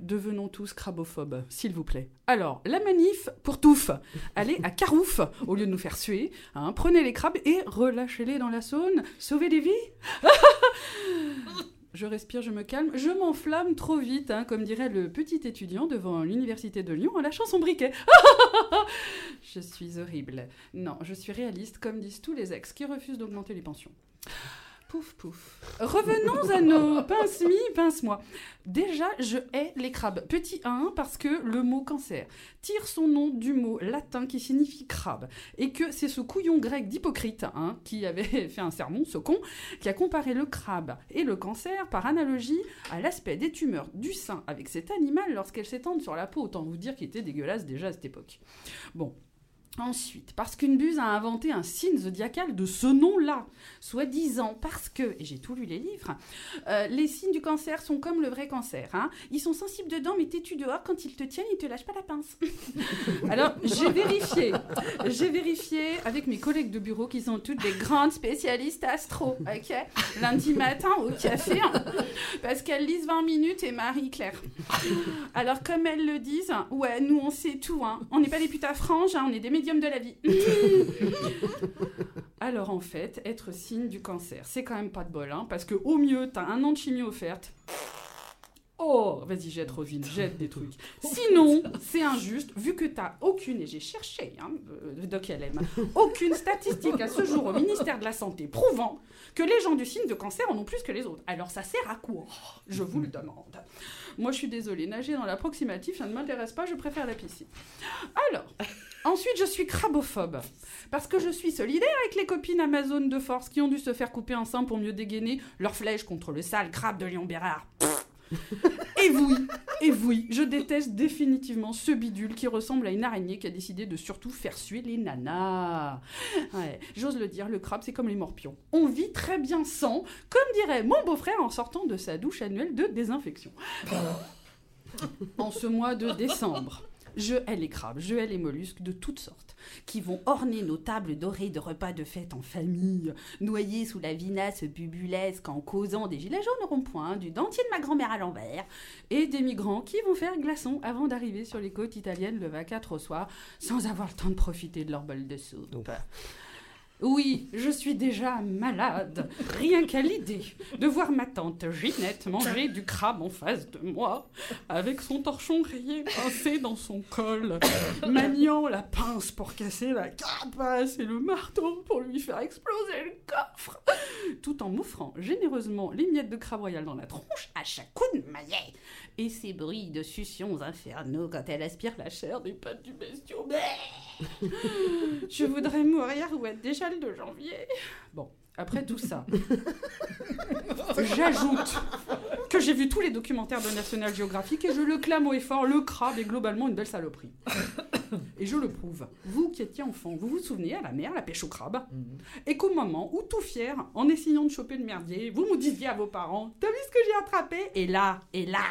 Devenons tous crabophobes, s'il vous plaît. Alors, la manif pour touffe. Allez à Carouf, au lieu de nous faire suer. hein. prenez les crabes et relâchez-les dans la Saône. Sauvez des vies [laughs] Je respire, je me calme, je m'enflamme trop vite, hein, comme dirait le petit étudiant devant l'université de Lyon en lâchant son briquet. [laughs] je suis horrible. Non, je suis réaliste, comme disent tous les ex qui refusent d'augmenter les pensions. Pouf, pouf. Revenons à nos [laughs] pince-mi, pince-moi. Déjà, je hais les crabes. Petit 1, parce que le mot cancer tire son nom du mot latin qui signifie crabe. Et que c'est ce couillon grec d'Hypocrite, hein, qui avait [laughs] fait un sermon, ce con, qui a comparé le crabe et le cancer par analogie à l'aspect des tumeurs du sein avec cet animal lorsqu'elles s'étendent sur la peau. Autant vous dire qu'il était dégueulasse déjà à cette époque. Bon. Ensuite, parce qu'une buse a inventé un signe zodiacal de ce nom-là, soi-disant parce que, et j'ai tout lu les livres, euh, les signes du cancer sont comme le vrai cancer. hein. Ils sont sensibles dedans, mais têtus dehors. Quand ils te tiennent, ils te lâchent pas la pince. [laughs] Alors, j'ai vérifié. J'ai vérifié avec mes collègues de bureau qui sont toutes des grandes spécialistes astro. Lundi matin au café, hein, parce qu'elles lisent 20 minutes et Marie-Claire. Alors, comme elles le disent, ouais, nous on sait tout. Hein. On n'est pas des à franges, hein, on est des de la vie. [laughs] Alors en fait, être signe du cancer, c'est quand même pas de bol, hein, parce que au mieux, t'as un an de chimie offerte. Oh, vas-y, jette Rosine, jette des trucs. Sinon, c'est injuste, vu que t'as aucune, et j'ai cherché, hein, euh, Doc LM, aucune statistique à ce jour au ministère de la Santé prouvant que les gens du signe de cancer en ont plus que les autres. Alors ça sert à quoi? Je vous le demande. Moi, je suis désolée, nager dans l'approximatif, ça ne m'intéresse pas, je préfère la piscine. Alors, ensuite, je suis crabophobe. Parce que je suis solidaire avec les copines Amazon de force qui ont dû se faire couper un sein pour mieux dégainer leur flèche contre le sale crabe de Léon Bérard. [laughs] Et oui, et oui, je déteste définitivement ce bidule qui ressemble à une araignée qui a décidé de surtout faire suer les nanas. J'ose le dire, le crabe c'est comme les morpions. On vit très bien sans, comme dirait mon beau-frère en sortant de sa douche annuelle de désinfection. En ce mois de décembre, je hais les crabes, je hais les mollusques de toutes sortes, qui vont orner nos tables dorées de repas de fête en famille, noyés sous la vinasse bubulesque en causant des gilets jaunes au rond-point, du dentier de ma grand-mère à l'envers, et des migrants qui vont faire glaçon avant d'arriver sur les côtes italiennes le 24 au soir, sans avoir le temps de profiter de leur bol de soupe. Oui, je suis déjà malade, rien qu'à l'idée de voir ma tante Ginette manger du crabe en face de moi, avec son torchon rayé pincé dans son col, maniant la pince pour casser la carapace et le marteau pour lui faire exploser le coffre, tout en m'offrant généreusement les miettes de crabe royal dans la tronche à chaque coup de maillet, et ses bruits de succions infernaux quand elle aspire la chair des pattes du bestiau. [laughs] Je voudrais mourir ou être déjà le 2 janvier. Bon, après tout ça, j'ajoute que j'ai vu tous les documentaires de National Geographic et je le clame haut et fort, le crabe est globalement une belle saloperie. Et je le prouve. Vous qui étiez enfant, vous vous souvenez à la mer, la pêche au crabe Et qu'au moment où, tout fier, en essayant de choper le merdier, vous me disiez à vos parents T'as vu ce que j'ai attrapé? Et là, et là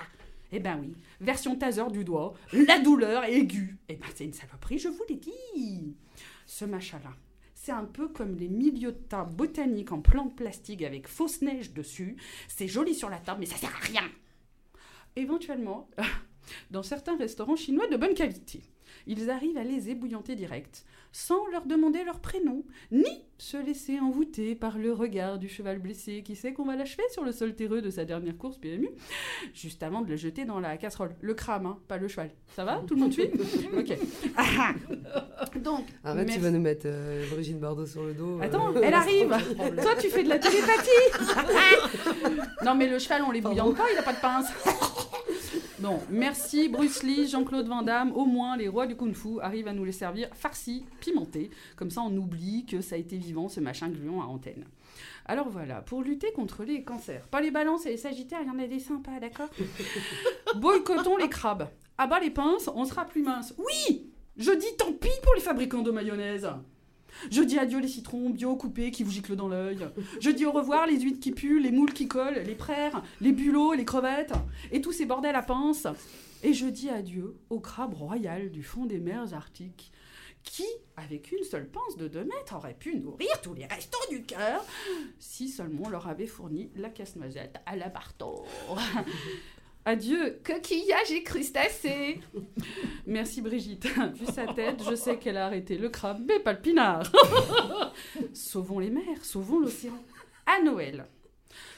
Eh ben oui, version taser du doigt, la douleur aiguë. Eh ben c'est une saloperie, je vous l'ai dit Ce machin-là, c'est un peu comme les milieutas botaniques en plantes plastiques avec fausse neige dessus. C'est joli sur la table, mais ça sert à rien. Éventuellement, [laughs] dans certains restaurants chinois de bonne qualité, ils arrivent à les ébouillanter direct, sans leur demander leur prénom, ni se laisser envoûter par le regard du cheval blessé qui sait qu'on va l'achever sur le sol terreux de sa dernière course PMU, juste avant de le jeter dans la casserole. Le crâne, hein, pas le cheval. Ça va? Tout le monde suit? [laughs] Ok. Ah, ah. Donc, Arrête, tu merci. vas nous mettre euh, Brigitte Bardot sur le dos. euh, Attends, elle arrive. Toi, tu fais de la télépathie. [laughs] non, mais le cheval, on l'ébouillante pas, il a pas de pince. Bon, merci Bruce Lee, Jean-Claude Van Damme. Au moins, les rois du kung-fu arrivent à nous les servir farcis, pimentés. Comme ça, on oublie que ça a été vivant, ce machin gluant à antenne. Alors voilà, pour lutter contre les cancers. Pas les balances et les sagittaires, il y en a des sympas, d'accord? [laughs] Boycottons les crabes. Bas les pinces, on sera plus mince. Oui Je dis tant pis pour les fabricants de mayonnaise. Je dis adieu les citrons bio coupés qui vous giclent dans l'œil. Je dis au revoir les huîtres qui puent, les moules qui collent, les praires, les bulots, les crevettes et tous ces bordels à pince. Et je dis adieu au crabe royal du fond des mers arctiques qui, avec une seule pince de 2 mètres, aurait pu nourrir tous les restants du cœur si seulement on leur avait fourni la casse-noisette à la Barto. Adieu, coquillages et crustacés. Merci Brigitte. [laughs] Vu sa tête, je sais qu'elle a arrêté le crabe, mais pas le pinard. [laughs] sauvons les mers, sauvons l'océan. À Noël,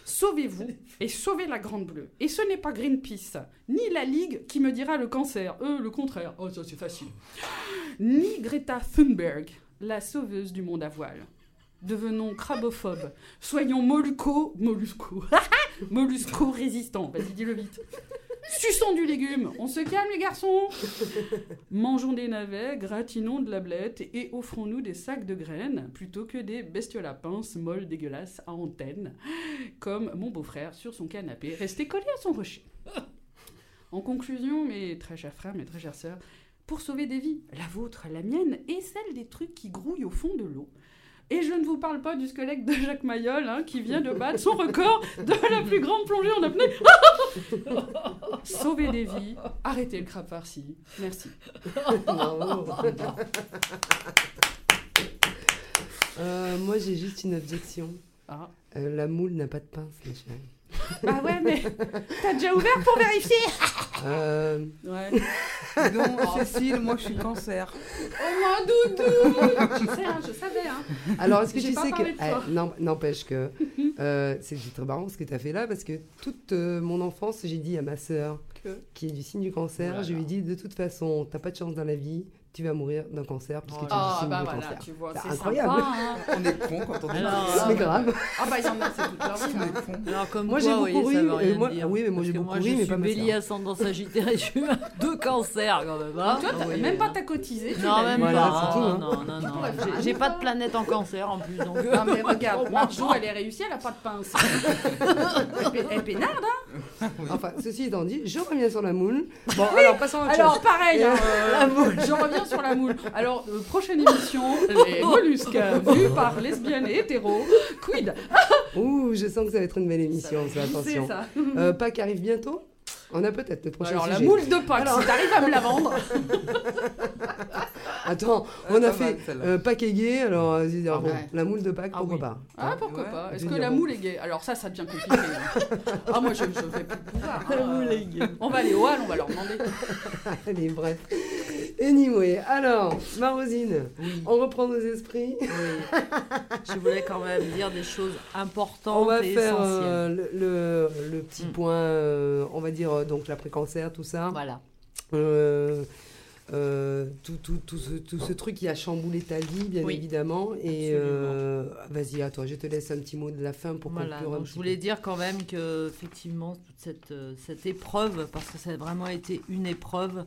sauvez-vous et sauvez la Grande Bleue. Et ce n'est pas Greenpeace, ni la Ligue qui me dira le cancer. Eux, le contraire. Oh, ça c'est facile. Ni Greta Thunberg, la sauveuse du monde à voile. Devenons crabophobes. Soyons mollusco... Mollusco... [laughs] [laughs] mollusco résistants. Vas-y, dis-le vite. Suçons du légume. On se calme, les garçons. Mangeons des navets, gratinons de la blette et offrons-nous des sacs de graines plutôt que des bestioles à pince molles dégueulasses à antenne, comme mon beau-frère sur son canapé, resté collé à son rocher. En conclusion, mes très chers frères, mes très chères sœurs, pour sauver des vies, la vôtre, la mienne et celle des trucs qui grouillent au fond de l'eau. Et je ne vous parle pas du squelette de Jacques Mayol, hein, qui vient de battre son record de la plus grande plongée en apnée. [laughs] Sauvez des vies, arrêtez le crabe farci. Merci. Euh, moi, j'ai juste une objection. Ah. Euh, la moule n'a pas de pince, ma chérie. [laughs] Bah ouais, mais t'as déjà ouvert pour vérifier [laughs] Euh, Ouais. Non, [laughs] Cécile, moi je suis cancer. Oh mon doudou Je sais, hein, je savais. Hein. alors, est-ce que J'ai tu sais que. Eh, non, N'empêche que. euh, c'est très marrant ce que tu as fait là, parce que toute euh, mon enfance, j'ai dit à ma sœur, Que qui est du signe du cancer, Voilà. je lui ai dit de toute façon, t'as pas de chance dans la vie, tu vas mourir d'un cancer, puisque tu es du Ah bah voilà, cancer. tu vois, C'est incroyable. sympa. hein. On est con quand on dit Alors, ça. C'est grave. Ah bah ils en ont, c'est toute leur vie. Hein. Alors comme Moi, j'ai beaucoup ri, veut et rien moi- dire. oui, mais moi, j'ai beaucoup ri, je mais suis pas ma bélier ascendant sagittaire et je suis deux cancers quand même. hein. Toi, t'as- Oui, même pas t'as cotisé. tu Non, même. Voilà, pas. tout, hein. Non, non, non. J'ai- pas de planète en cancer en plus. Donc, Non mais regarde, Marjo elle est réussie, elle a pas de pince. elle, pénarde, hein Enfin, ceci étant dit, je reviens sur la moule. Bon, alors, passons à autre Alors chose. pareil, hein, euh, La moule. je reviens sur la moule. Alors, euh, prochaine émission, les mollusques, vus par lesbiennes et hétéros. Quid? Ouh, je sens que ça va être une belle émission, ça, C'est attention. ça. Euh, Pâques arrive bientôt? On a peut-être le prochain Alors la moule de Pâques, Alors- si t'arrives à me la vendre. [laughs] Attends, Ah, on a fait euh, Pâques et gay, alors euh, dire, Ah bon, ouais. la moule de Pâques, Ah pourquoi oui. pas Ah pourquoi Ouais. pas Est-ce que la moule est gay Alors ça, ça devient compliqué. hein. [laughs] Ah moi je, je vais plus pouvoir. hein. La moule est gay. On va aller au hall, on va leur demander. [laughs] Allez, bref. Anyway, alors, Marosine, on reprend nos esprits. Oui. Je voulais quand même dire des choses importantes On va et faire essentielles. euh, le, le- le petit Mm. point, euh, on va dire, euh, donc l'après-cancer, tout ça. Voilà. Euh, euh, tout, tout, tout, ce, tout ce truc qui a chamboulé ta vie, bien Oui, évidemment. Et euh, vas-y, à toi, je te laisse un petit mot de la fin pour Voilà, conclure un je voulais peu. dire quand même que effectivement toute cette, euh, cette épreuve, parce que ça a vraiment été une épreuve,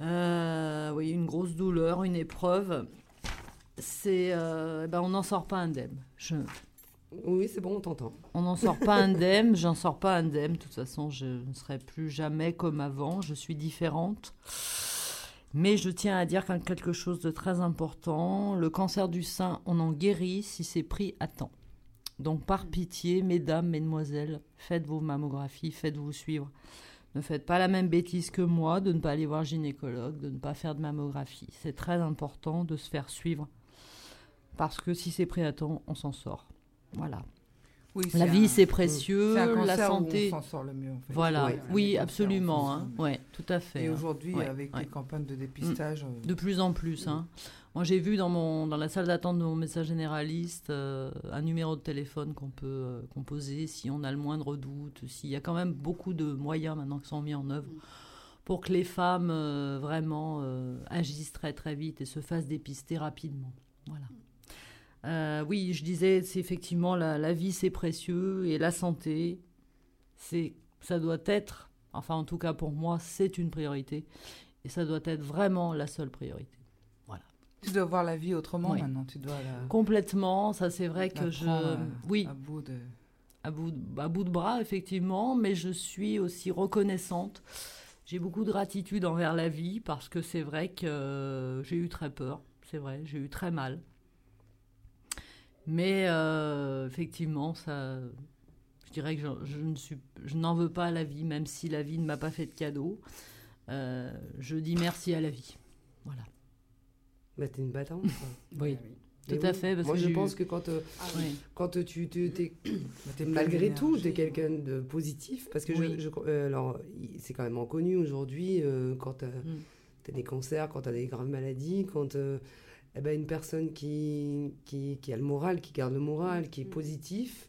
euh, oui, une grosse douleur, une épreuve, c'est, euh, ben, on n'en sort pas indemne. Je, Oui, c'est bon, on t'entend. on n'en sort pas indemne, j'en sors pas indemne. De toute façon, je ne serai plus jamais comme avant. Je suis différente. Mais je tiens à dire quelque chose de très important, le cancer du sein, on en guérit si c'est pris à temps. Donc par pitié, mesdames, mesdemoiselles, faites vos mammographies, faites-vous suivre. Ne faites pas la même bêtise que moi de ne pas aller voir gynécologue, de ne pas faire de mammographie. C'est très important de se faire suivre parce que si c'est pris à temps, on s'en sort. Voilà. Oui, La vie, c'est précieux, un la où santé. On s'en sort le mieux. En fait. Voilà, Ouais. Oui, absolument. Hein. Ouais, tout à fait. Et hein. aujourd'hui, Ouais, avec les campagnes de dépistage, euh, De plus en plus. Hein. Moi, j'ai vu dans, mon, dans la salle d'attente de mon médecin généraliste euh, un numéro de téléphone qu'on peut euh, composer si on a le moindre doute. S'il y a quand même beaucoup de moyens maintenant qui sont mis en œuvre pour que les femmes euh, vraiment euh, agissent très très vite et se fassent dépister rapidement. Voilà. Euh, oui, je disais, c'est effectivement la, la vie, c'est précieux et la santé, c'est, ça doit être, enfin en tout cas pour moi, c'est une priorité et ça doit être vraiment la seule priorité. tu dois voir la vie autrement Oui. maintenant. Tu dois la, Complètement, ça c'est vrai que je, oui, à bout de. à bout, de, à bout de bras, effectivement, mais je suis aussi reconnaissante. J'ai beaucoup de gratitude envers la vie parce que c'est vrai que euh, j'ai eu très peur, c'est vrai, j'ai eu très mal. Mais euh, effectivement, ça, je dirais que je, je ne suis, je n'en veux pas à la vie, même si la vie ne m'a pas fait de cadeau. Euh, je dis merci à la vie. Voilà. Bah, t'es une battante. [laughs] quoi. Oui, tout à oui. fait. Parce Moi, que je eu- pense que quand, euh, oui. quand tu te- t'es [coughs] t'es plein malgré tout, tu es quelqu'un de positif. Parce que je- Oui. je, euh, alors, c'est quand même reconnu aujourd'hui euh, quand tu as, Mm. des cancers, quand tu as des graves maladies, quand euh, eh ben, une personne qui, qui, qui a le moral, qui garde le moral, qui est Mm. positif,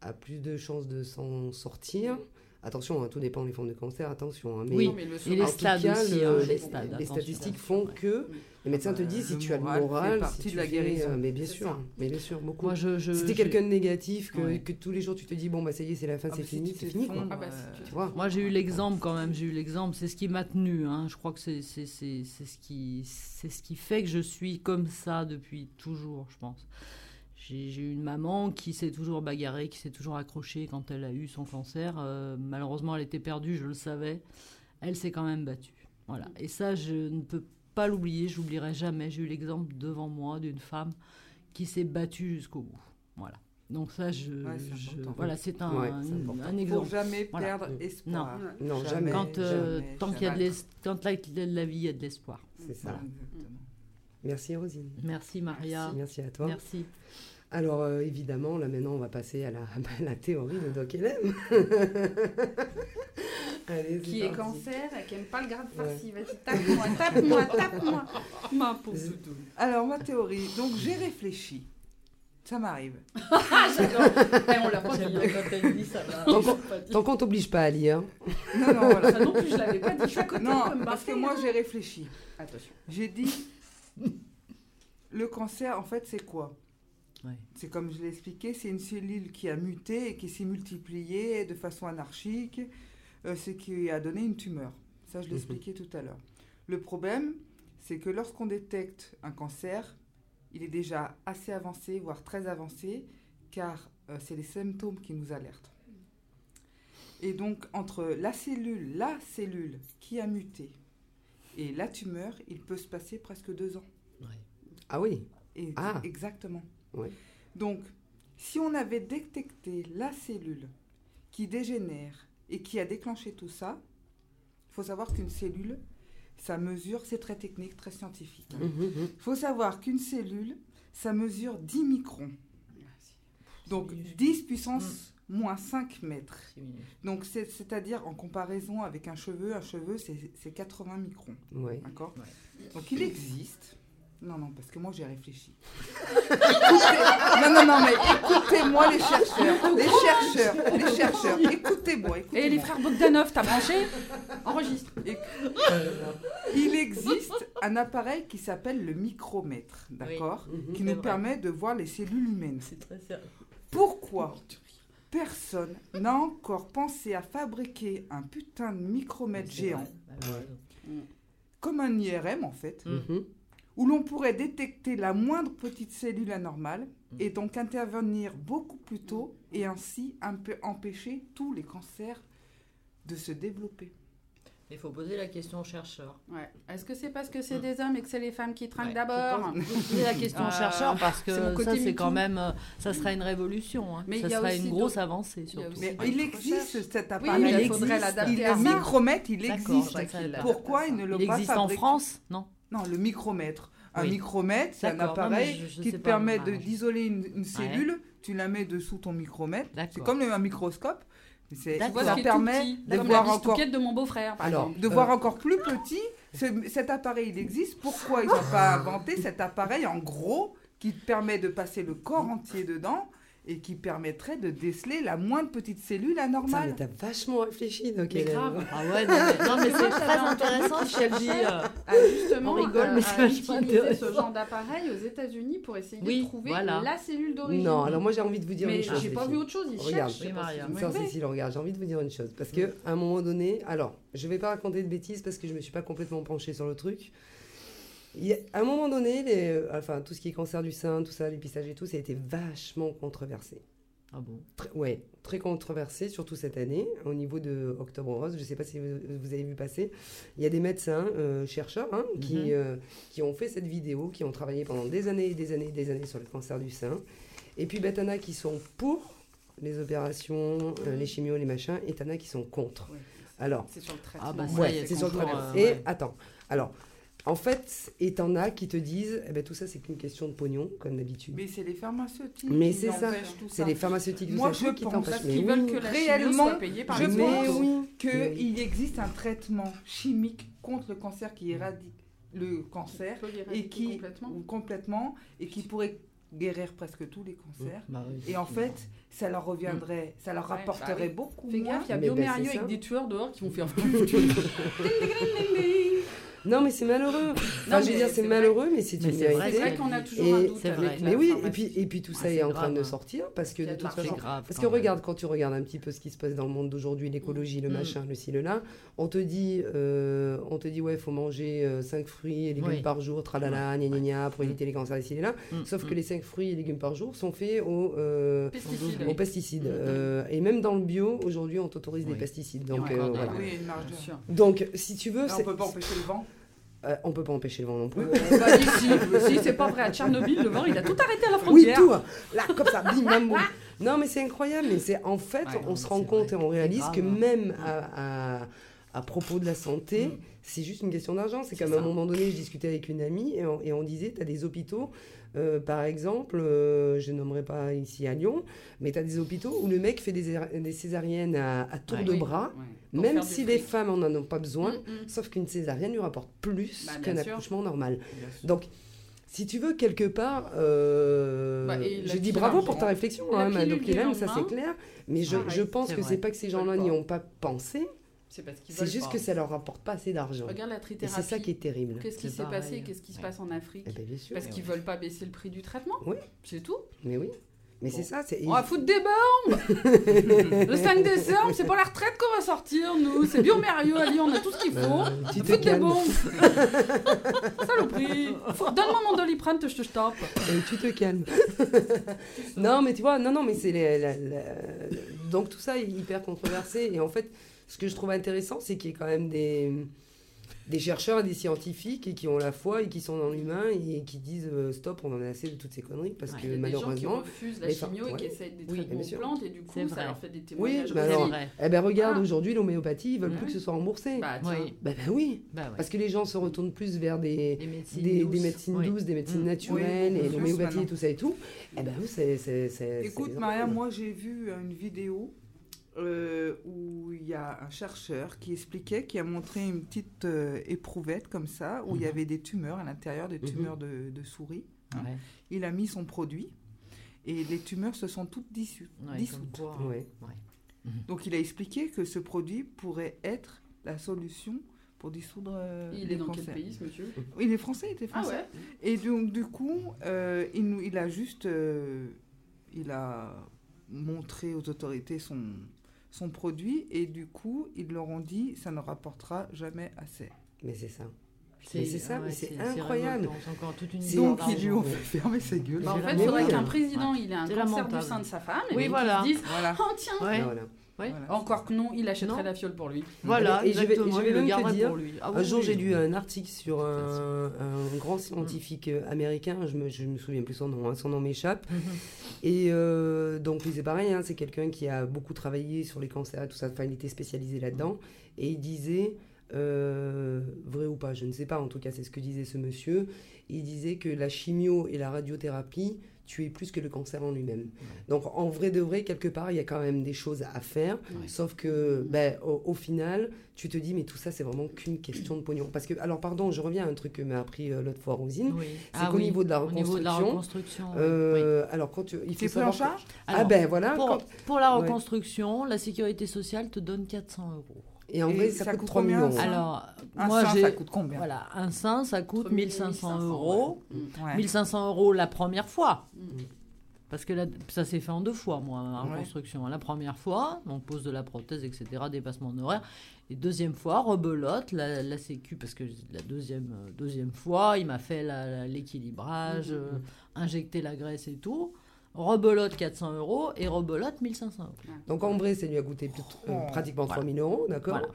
a plus de chances de s'en sortir. Attention, hein, tout dépend des formes de cancer, attention. hein, mais Oui, mais le et les en tout stades cas, aussi, le- hein, les, stades. les statistiques font que Oui. Les médecins te Euh, disent si le tu as le moral si de tu la fais, guérison. euh, mais bien sûr, mais bien sûr, beaucoup. Moi, je, je, si t'es je- quelqu'un de négatif, que, Ouais. que tous les jours tu te dis bon bah ça y est c'est la fin, Ah, c'est bah, fini, c'est fini quoi. Ah bah, euh, si Tu vois Moi, j'ai eu l'exemple quand même. J'ai eu l'exemple. C'est ce qui m'a tenu. hein. Je crois que c'est c'est ce qui c'est ce qui fait que je suis comme ça depuis toujours. Je pense. J'ai j'ai eu une maman qui s'est toujours bagarrée, qui s'est toujours accrochée quand elle a eu son cancer. Euh, malheureusement, elle était perdue. Je le savais. Elle s'est quand même battue. Voilà. Et ça, je ne peux pas l'oublier. Je l'oublierai jamais. J'ai eu l'exemple devant moi d'une femme qui s'est battue jusqu'au bout. Voilà. Donc ça, je, Ouais, voilà, c'est un, Ouais, exemple. jamais Voilà. perdre espoir. Non, Jamais. jamais. Quand, euh, jamais, tant qu'il y a de quand là, il y a de la vie, il y a de l'espoir. C'est ça. Voilà. Merci Rosine. Merci Maria. Merci à toi. Merci. Alors euh, évidemment, là maintenant on va passer à la, [laughs] à la théorie de Doc Hélène. [laughs] Allez, Qui est cancer et qui aime pas le grade Ouais. farci. Vas-y, tape-moi, tape-moi, tape-moi. Ma pauvre Je- doudou. Alors, ma théorie. Donc, j'ai réfléchi. Ça m'arrive. Ah, [laughs] j'adore. Eh, on l'a pas dit. quand elle dit ça. va. Tant On qu'on- t'oblige pas à lire. Non, non, voilà. Ça non plus, je l'avais pas dit. Je suis à côté. Non, parce que moi, hein. j'ai réfléchi. Attention. J'ai dit, le cancer, en fait, c'est quoi? Ouais. C'est comme je l'ai expliqué, c'est une cellule qui a muté et qui s'est multipliée de façon anarchique, euh, ce qui a donné une tumeur. Ça, je Mhm. expliqué tout à l'heure. Le problème, c'est que lorsqu'on détecte un cancer, il est déjà assez avancé, voire très avancé, car euh, c'est les symptômes qui nous alertent. Et donc, entre la cellule, la cellule qui a muté et la tumeur, il peut se passer presque deux ans. Ah oui. Et Ah. Exactement. Ouais. Donc, si on avait détecté la cellule qui dégénère et qui a déclenché tout ça, il faut savoir qu'une cellule, ça mesure, c'est très technique, très scientifique. Mhm, mhm. Il faut savoir qu'une cellule, ça mesure 10 microns. Donc 10 puissance moins 5 mètres. Donc c'est- c'est-à-dire en comparaison avec un cheveu, un cheveu c'est c'est 80 microns. D'accord? Ouais. Donc il existe. Non, non, parce que moi j'ai réfléchi. [laughs] Non, non, non, mais écoutez-moi les chercheurs. Les chercheurs, les chercheurs. Écoutez-moi. Et les frères Bogdanov, t'as branché Enregistre. Il existe un appareil qui s'appelle le micromètre, d'accord Mhm. Qui nous vrai. permet de voir les cellules humaines. C'est très sérieux. Pourquoi personne n'a encore pensé à fabriquer un putain de micromètre géant, comme un IRM en fait, Mhm. Où l'on pourrait détecter la moindre petite cellule anormale et donc intervenir beaucoup plus tôt et ainsi un peu empêcher tous les cancers de se développer Il faut poser la question aux chercheurs. Ouais. Est-ce que c'est parce que c'est Mm. des hommes et que c'est les femmes qui trinquent Ouais, d'abord faut poser la question aux Euh, chercheurs parce que ça, c'est quand même. euh, Ça serait une révolution. hein. Mais ça il y a serait aussi une grosse avancée, il surtout. Mais il existe cet Oui, appareil. mais il il faudrait existe. l'adapter Il- le micromètre, il existe. Pourquoi il ne Il pas existe en France Non? Non, le micromètre. Un Oui. micromètre, c'est un non, appareil je- je qui te pas, permet d'isoler une, une cellule, tu la mets dessous ton micromètre. C'est comme un microscope. c'est- Ça permet de comme voir la encore, de mon beau-frère, Alors, exemple. de Euh, voir encore plus petit. Ce- cet appareil, il existe. Pourquoi ils n'ont pas inventé cet appareil en gros qui te permet de passer le corps entier dedans et qui permettrait de déceler la moindre petite cellule Putain, mais anormale t'as vachement réfléchi, donc Mais Hélène. grave. Ah ouais, non, mais, non, mais c'est très intéressant qu'elle dit. euh. Ah, justement, On rigole, euh, mais c'est utiliser ce genre d'appareil aux États-Unis pour essayer Oui, de trouver voilà. la cellule d'origine. Non, alors moi j'ai envie de vous dire mais une chose. j'ai les pas vu autre chose. Ils Regarde. cherchent. Oui, regarde, j'ai envie de vous dire une chose. Parce que à un moment donné, alors, je vais pas raconter de bêtises parce que je me suis pas complètement penchée sur le truc. Il y a- à un moment donné, les, euh, enfin, tout ce qui est cancer du sein, tout ça, l'épistage et tout, ça a été vachement controversé. Ah bon? Très, ouais, très controversé, surtout cette année, au niveau de Octobre Rose. Je ne sais pas si vous, vous avez vu passer. Il y a des médecins, euh, chercheurs, hein, qui, Mhm. euh, qui ont fait cette vidéo, qui ont travaillé pendant des années et des années et des années sur le cancer du sein. Et puis, ben, as qui sont pour les opérations, euh, les chimios, les machins, et t'en as qui sont contre. Ouais, Alors, C'est sur le traitement. Ah bah Ouais, c'est sur le traitement. euh, Et ouais. attends, alors, en fait, et t'en as qui te disent, eh ben, tout ça c'est qu'une question de pognon, comme d'habitude. Mais c'est les pharmaceutiques Mais qui c'est ça. empêchent tout C'est les pharmaceutiques, Moi, tout ça, je qui pense. Parce Mais qu'ils oui. veulent que la chimio réellement, soit payée par je les Mais pense pauvres. oui. Mais oui. qu'il existe un traitement chimique contre le cancer qui éradique le cancer et qui complètement. complètement et qui pourrait guérir presque tous les cancers. Bah oui. Et en fait, ça leur reviendrait, ça leur Ouais, rapporterait bah oui. beaucoup Fais gaffe, il y a Mais ben, avec ça. des tueurs dehors qui vont faire [laughs] Non, mais c'est malheureux. Enfin, Non, je veux dire, c'est malheureux, mais c'est une c'est vrai, C'est vérité. vrai qu'on a toujours un doute la mais oui, et puis, et puis tout ça Ouais, est en train de sortir parce que Il de toute façon, C'est grave. Parce que regarde, quand tu regardes un petit peu ce qui se passe dans le monde d'aujourd'hui, l'écologie, le Mm. machin, le ci, le là, on te dit, euh, on te dit ouais, faut manger 5 fruits et légumes par jour, tralala, gna gna gna, pour Mm. éviter les cancers ici et là. Mm, Sauf mm. que les 5 fruits et légumes par jour sont faits aux, euh, Pesticides. Mm. Euh, et même dans le bio, aujourd'hui, on t'autorise des pesticides. Il Donc, euh, voilà. Il. Donc, si tu veux, on c'est- peut pas empêcher le vent. Euh, on peut pas empêcher le vent non plus. Euh, bah, ici, si, c'est pas vrai. À Tchernobyl, le vent, il a tout arrêté à la Oui, frontière. tout. hein. Là, comme ça, bim, bam, boum. Non, mais c'est incroyable. Mais c'est en fait, Ouais, on non, se rend compte vrai. et on réalise grave, que hein. même à, à- à propos de la santé, Mm. c'est juste une question d'argent. C'est comme à un moment donné, je discutais avec une amie et on, et on disait, tu as des hôpitaux, euh, par exemple, euh, je nommerai pas ici à Lyon, mais tu as des hôpitaux où le mec fait des, césar- des césariennes à, à tour Ouais. de Oui, bras, ouais. Même si les femmes en ont pas besoin. Mm, mm. Sauf qu'une césarienne lui rapporte plus Bah, qu'un accouchement normal. Donc, si tu veux, quelque part, euh, Bah, je dis bravo en- pour ta réflexion, hein, Kilem, ça c'est clair. Mais je, je pense que c'est pas que ces gens-là n'y ont pas pensé, C'est parce qu'ils c'est veulent juste pas. que ça leur rapporte pas assez d'argent. Regarde la Et trithérapie. c'est ça qui est terrible. Qu'est-ce qui s'est passé Qu'est-ce qui se Ouais. passe en Afrique Eh ben, bien sûr. Parce qu'ils veulent pas baisser le prix du traitement. Oui. C'est tout. Mais oui. Mais c'est ça. c'est- On va foutre des bombes [laughs] Le 5 décembre, c'est pas la retraite qu'on va sortir, nous. C'est Biomério Lyon, on a tout ce qu'il faut. Euh, tu te Foutre des bombes [laughs] Saloperie Faut- Donne-moi mon doliprane, je te tape. Et tu te calmes. [laughs] non, mais tu vois, non, non, mais c'est la- donc tout ça est hyper controversé. Et en fait, ce que je trouve intéressant, c'est qu'il y ait quand même des des chercheurs et des scientifiques et qui ont la foi et qui sont dans l'humain et qui disent euh, stop, on en a assez de toutes ces conneries parce Ouais, que il y a des gens qui malheureusement. refusent la chimio et qui ouais. essayent des Oui, traitements aux plantes et du coup, ça leur fait des témoignages. bah C'est alors, vrai. Eh ben regarde, Ah. aujourd'hui l'homéopathie, ils veulent plus que ce soit remboursé. Bah. Oui. Bah, bah oui, Bah ouais. parce que les gens se retournent plus vers des, Des médecines des, des douces. médecines Oui. douces, des médecines Mm. naturelles Oui, et l'homéopathie et tout ça et tout. Eh ben oui, c'est. Écoute, Maria, moi j'ai vu une vidéo euh, où il y a un chercheur qui expliquait, qui a montré une petite euh, éprouvette comme ça, où il y Mhm. avait des tumeurs à l'intérieur, des Mhm. tumeurs de, de souris. Ouais. Il a mis son produit et les tumeurs se sont toutes dissu- Ouais, comme dissoutes. quoi. Ouais. Donc il a expliqué que ce produit pourrait être la solution pour dissoudre euh, Il est dans quel pays, ce monsieur? Il est français, il était Ah français. ouais Et donc, du coup, euh, il, a juste. euh, il a montré aux autorités son, son produit et du coup, ils leur ont dit ça ne rapportera jamais assez. Mais c'est ça. Mais c'est ça, ah mais c'est incroyable. C'est encore toute une C'est- histoire Donc, ils lui ont fait fermer sa gueule. Bah, En fait, il faudrait qu'un président il ait un cancer du sein de sa femme et Oui, qu'il voilà. se dise Voilà. Oh tiens Ouais. Voilà. Ouais. Voilà. Encore que non, il achèterait Non. la fiole pour lui. Voilà, Et je vais- exactement, je vais il le même te dire, pour lui. Ah Un oui, jour, oui. j'ai lu un article sur un, un grand scientifique euh, américain, je me, je me souviens plus son nom, hein, son nom m'échappe. Mhm. Et euh, donc, lui, c'est pareil, hein, c'est quelqu'un qui a beaucoup travaillé sur les cancers et tout ça, enfin, il était spécialisé là-dedans. Et il disait, euh, vrai ou pas, je ne sais pas, en tout cas, c'est ce que disait ce monsieur, il disait que la chimio et la radiothérapie tuaient plus que le cancer en lui-même. Donc, en vrai de vrai, quelque part, il y a quand même des choses à faire. Sauf que, ben, au, au final, tu te dis, mais tout ça, c'est vraiment qu'une question de pognon. Parce que, alors, pardon, je reviens à un truc que m'a appris euh, l'autre fois Rosine. Oui. C'est Ah qu'au oui, niveau de la au niveau de la reconstruction, reconstruction. oui. Euh, Alors, quand tu, il faut en que- charge? Ah ben voilà. Pour, quand- pour la Ouais. reconstruction, la sécurité sociale te donne 400 euros. Et en Et vrai, ça, ça coûte coûte 3 combien, millions. ça Alors, Un moi sein, j'ai. ça coûte combien? Voilà, un sein, ça coûte Entre 1500 1500, euros. ouais. Ouais. 1500 euros la première fois. Mm. Parce que là, ça s'est fait en deux fois, moi, Ouais. reconstruction. La première fois, donc pose de la prothèse, etc., dépassement d'horaire. Et deuxième fois, rebelote, la, la sécu, parce que la deuxième, euh, deuxième fois, il m'a fait l'équilibrage, Mhm. euh, injecter la graisse et tout. Rebelote 400 euros et rebelote 1500 euros. Donc en vrai, ça lui a coûté plus- euh, Oh. pratiquement Voilà. 3000 euros, d'accord Voilà.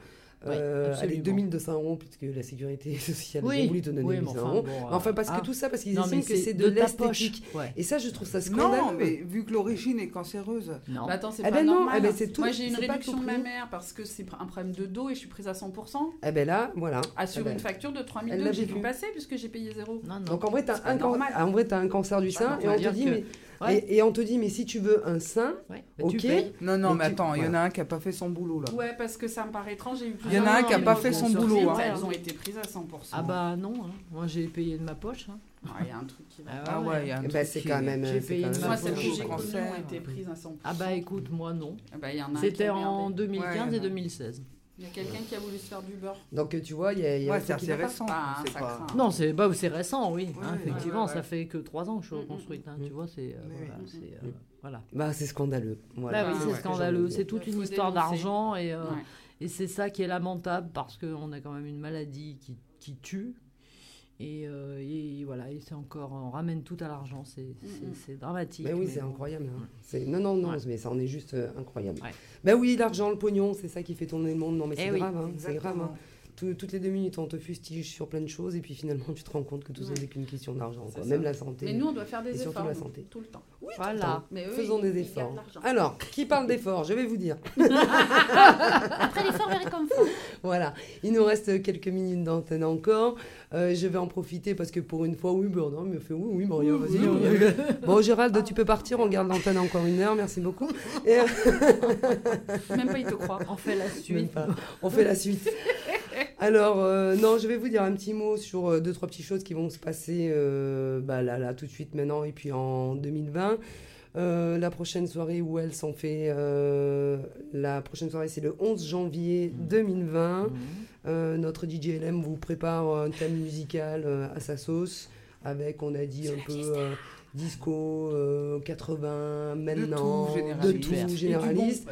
Oui, Euh, allez, absolument. 2200 euros, puisque la sécurité [laughs] sociale Oui, a voulu te donner oui, mais 1100 enfin, euros. bon, euh, enfin, parce que ah. tout ça, parce qu'ils Non, estiment que c'est de, poche. l'esthétique. Ouais. Et ça, je trouve ça scandaleux. Non, mais vu que l'origine est cancéreuse. Non. Bah attends, c'est Eh pas ben non, normal. eh ben c'est tout- Moi, j'ai une réduction de ma mère parce que c'est un problème de dos et je suis prise à 100%. Eh ben là, voilà. Ah, sur Eh ben, une facture de elle 3002 l'a que j'ai vu passer puisque j'ai payé zéro. Non, non. Donc en vrai, tu C'est as, pas un t'as un cancer du sein et on, te dit, mais... Ouais. et, et on te dit, mais si tu veux un sein, Ouais, bah, ok. tu payes. Non, non, Mais mais tu- attends, il y en a un qui a pas fait son boulot là. Ouais, parce que ça me paraît étrange. J'ai eu Il y en a un qui a pas fait son boulot, hein. Elles ont été prises à 100%. Ah bah non, hein. moi j'ai payé de ma poche. hein. Ouais, Il y a un truc qui va. Ah ouais, il y a un eh ben, truc c'est qui quand même. J'ai c'est payé c'est que au j'ai cancer. ont été prises à 100%. Ah bah écoute, moi non. Ah bah, il y en a un qui C'était en gardé. 2015 Ouais, et non. 2016. Il y a quelqu'un qui a voulu se faire du beurre. Donc tu vois, il y a, y a Ouais, un c'est assez pas. récent. Pas- craint. Non, c'est bah, c'est récent, oui. hein, effectivement, ouais, ouais. ça fait que 3 ans que je suis Mm, mm. reconstruite. hein, Mm. Tu vois, c'est euh, voilà, oui. c'est, euh, voilà. Bah, c'est scandaleux. Voilà. Bah oui, Ah, c'est ouais. scandaleux. C'est toute une histoire d'argent et, euh, Ouais. et c'est ça qui est lamentable parce qu'on a quand même une maladie qui, qui tue. Et, euh, et voilà, et c'est encore, on ramène tout à l'argent, c'est c'est- c'est dramatique. Mais oui, mais c'est bon. incroyable. hein. C'est- Non, non, non, Ouais. mais ça en est juste euh, incroyable. Ouais. Ben oui, l'argent, le pognon, c'est ça qui fait tourner le monde. Non, mais Eh c'est oui, grave, hein, c'est grave. Hein. Tout- toutes les deux minutes, on te fustige sur plein de choses et puis finalement, tu te rends compte que tout ça n'est qu'une question d'argent. quoi. C'est Même la santé. Mais nous, on doit faire Et des surtout efforts. la nous, santé. Tout le temps. Voilà. Mais eux, Faisons ils- des ils efforts. Alors, qui parle d'efforts Je vais vous dire. [laughs] Après l'effort, vers réconfort. Voilà, il nous reste quelques minutes d'antenne encore. Euh, je vais en profiter parce que pour une fois, oui, ben non, mais fait oui, oui, Maria, vas-y. Maria. Bon, Gérald, tu peux partir, on garde l'antenne encore une heure, merci beaucoup. Et, euh, [laughs] Même pas, ils te croient. On fait la suite. On fait la suite. Alors, euh, non, je vais vous dire un petit mot sur euh, deux, trois petites choses qui vont se passer euh, bah, là, là, tout de suite maintenant et puis en 2020. Euh, la prochaine soirée où elles sont fait, euh, la prochaine soirée c'est le 11 janvier 2020. Mhm. Euh, notre DJ LM vous prépare un thème musical euh, à sa sauce avec, on a dit, un peu euh, disco, euh, 80, maintenant, tout, de tout, Et du généraliste.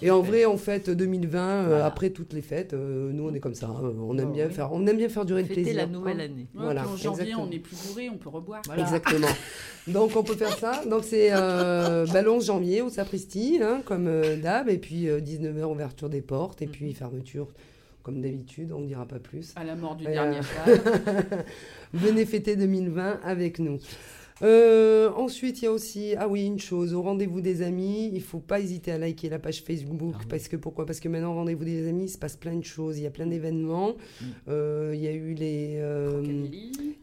Et en vrai, en fait, 2020, euh, Voilà. après toutes les fêtes, euh, nous on est comme ça, hein, on aime Oh, bien oui. faire, on aime bien faire durer le Fêter plaisir. la nouvelle hein. année. Ouais, Voilà, puis en janvier, exactement. on est plus bourré, on peut reboire. Voilà. Exactement. [laughs] Donc on peut faire ça. Donc c'est euh, bah, le 11 janvier au Sapristi, hein, comme euh, d'hab, et puis 19h ouverture des portes, et puis fermeture comme d'habitude, on ne dira pas plus. À la mort du dernier [laughs] euh, cheval. Venez fêter 2020 avec nous. Euh, ensuite, il y a aussi, ah oui, une chose, au rendez-vous des amis, il faut pas hésiter à liker la page Facebook, Ah oui. parce que pourquoi? Parce que maintenant, au rendez-vous des amis, il se passe plein de choses, il y a plein d'événements. Mm. Euh, il y a eu les... euh,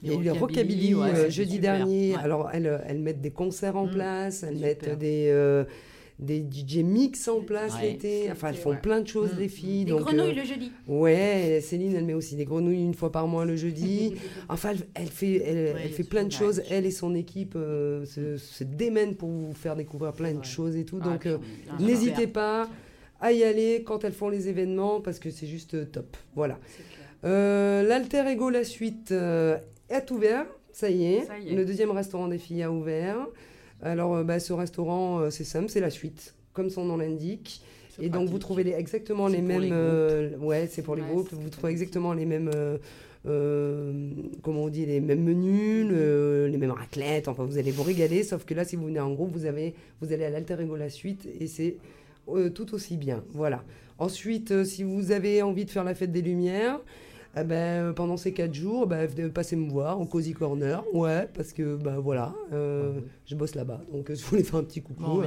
il y a eu les Rockabilly, ouais, jeudi super. dernier. Ouais. Alors, elles, elles mettent des concerts en Mm. place, elles Super. mettent des, des DJ mix en place Ouais. l'été. Enfin, elles font Ouais. plein de choses, Mm. les filles. Des donc, grenouilles euh, le jeudi. Ouais, Céline, elle met aussi des grenouilles une fois par mois le jeudi. [laughs] Enfin, elle, elle fait, elle, fait plein de choses. Elle et son équipe euh, se, se démènent pour vous faire découvrir plein de choses et tout. Ah, Donc, euh, n'hésitez pas à y aller quand elles font les événements parce que c'est juste euh, top. Voilà. Euh, L'Alter Ego, la suite, euh, est ouvert. Ça y est. Ça y est. Le deuxième restaurant des filles a ouvert. Alors, euh, bah, ce restaurant, euh, c'est simple, c'est la suite, comme son nom l'indique. Et donc, vous trouvez les- exactement les mêmes. les euh, ouais, c'est pour les groupes. Vous trouvez exactement les mêmes. euh, euh, comment on dit Les mêmes menus, le- les mêmes raclettes. Enfin, vous allez vous régaler. Sauf que là, si vous venez en groupe, vous, avez, vous allez à l'Alter Ego la suite. Et c'est tout aussi bien. Voilà. Ensuite, si vous avez envie de faire la fête des Lumières, eh ben, euh, pendant ces quatre jours, ben, passer me voir au Cozy Corner. Ouais, parce que ben, voilà, euh, je bosse là-bas. Donc, euh, je voulais faire un petit coucou. Bon,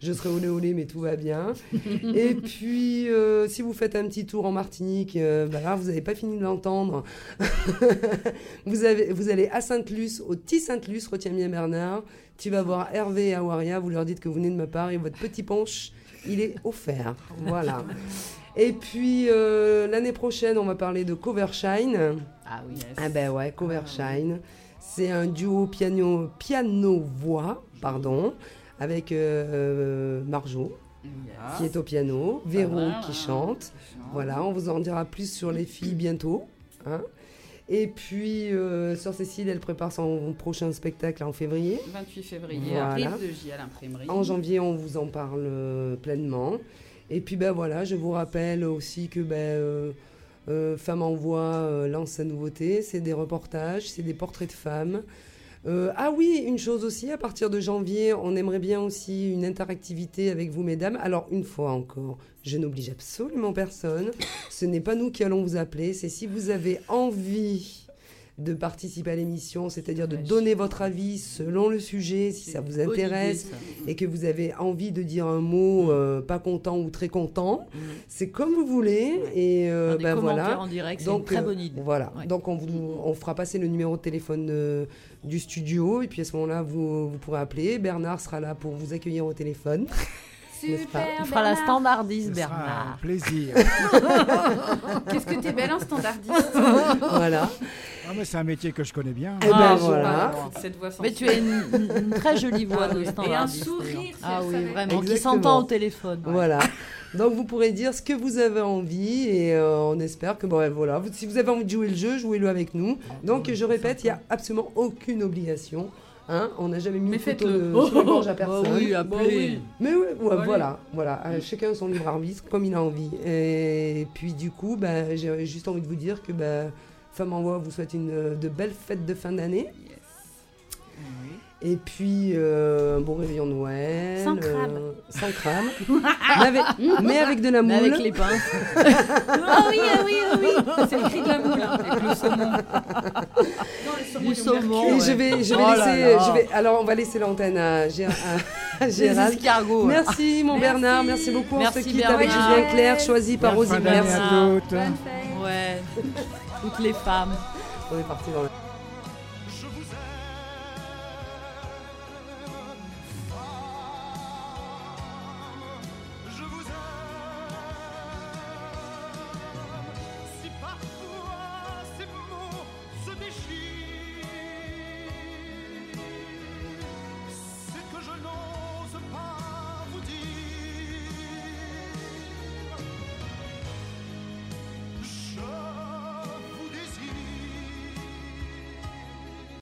je serai olé olé, mais tout va bien. [laughs] Et puis, euh, si vous faites un petit tour en Martinique, euh, bah là, vous n'avez pas fini de l'entendre. [laughs] vous, avez, vous allez à Sainte-Luce, au petit Sainte-Luce, retiens bien Bernard. Tu vas voir Hervé et Awaria, vous leur dites que vous venez de ma part et votre petit punch, il est offert. Voilà. [laughs] Et puis, euh, l'année prochaine, on va parler de Covershine. Ah oui. Ah ben ouais, Covershine. C'est un duo piano piano-voix, pardon, avec euh, euh, Marjo qui est au piano, Véro qui hein. chante. Voilà, on vous en dira plus sur les filles bientôt. hein. Et puis, euh, Sœur Cécile, elle prépare son prochain spectacle en février. 28 février, Voilà. à l'imprimerie. En janvier, on vous en parle pleinement. Et puis, ben voilà, je vous rappelle aussi que ben, euh, euh, Femmes en Voix euh, lance sa nouveauté. C'est des reportages, c'est des portraits de femmes. Euh, ah oui, une chose aussi, à partir de janvier, on aimerait bien aussi une interactivité avec vous, mesdames. Alors, une fois encore, je n'oblige absolument personne. Ce n'est pas nous qui allons vous appeler. C'est si vous avez envie de participer à l'émission, c'est-à-dire de donner votre avis selon le sujet, si ça vous intéresse et que vous avez envie de dire un mot euh, pas content ou très content, c'est comme vous voulez. Et euh, ben voilà. en direct, c'est une très euh, bonne idée. Voilà. Ouais. Donc on, vous, on fera passer le numéro de téléphone euh, du studio et puis à ce moment-là vous, vous pourrez appeler. Bernard sera là pour vous accueillir au téléphone. [laughs] N'est-ce pas? Il fera la standardiste, Ce sera un Bernard. plaisir. [laughs] Qu'est-ce que t'es belle en standardiste? Voilà. Ah, mais c'est un métier que je connais bien. Eh ben Ah, voilà. Cette voix Mais tu as une, très jolie voix Ah de oui. Et un sourire, Ah oui, vraiment, qui s'entend au téléphone. ouais. Voilà. [laughs] Donc vous pourrez dire ce que vous avez envie et euh, on espère que bon, ouais, voilà. Vous- Si vous avez envie de jouer le jeu, jouez-le avec nous. Donc je répète, il n'y a absolument aucune obligation. Hein on n'a jamais mis Mais une photo faites-le. de, sur gorge à Bah personne. oui, appelez. Mais ouais, ouais, Allez. voilà, voilà. Euh, chacun son libre arbitre comme il a envie. Et puis du coup, bah, j'ai juste envie de vous dire que bah, Femme en Voix vous souhaite une, euh, de belles fêtes de fin d'année. Et puis euh, un bon réveillon de Noël. Sans crabe. euh, sans crabe. mais, avec, mais avec de la moule. Mais avec les pinces. [laughs] Ah oui, ah oui, ah oui. C'est le cri de la moule, hein, avec le saumon. Non, le saumon Du du saumon. Et ouais. je vais, je vais Oh laisser. là. Je vais, alors, on va laisser l'antenne à, à- à Gérald. escargots. Merci, mon Merci. Bernard. Merci beaucoup. on Merci, se quitte avec. Julien Clerc, choisi par Bonne d'année Merci. à toutes. Ouais. [laughs] Toutes les femmes. On est parti dans le.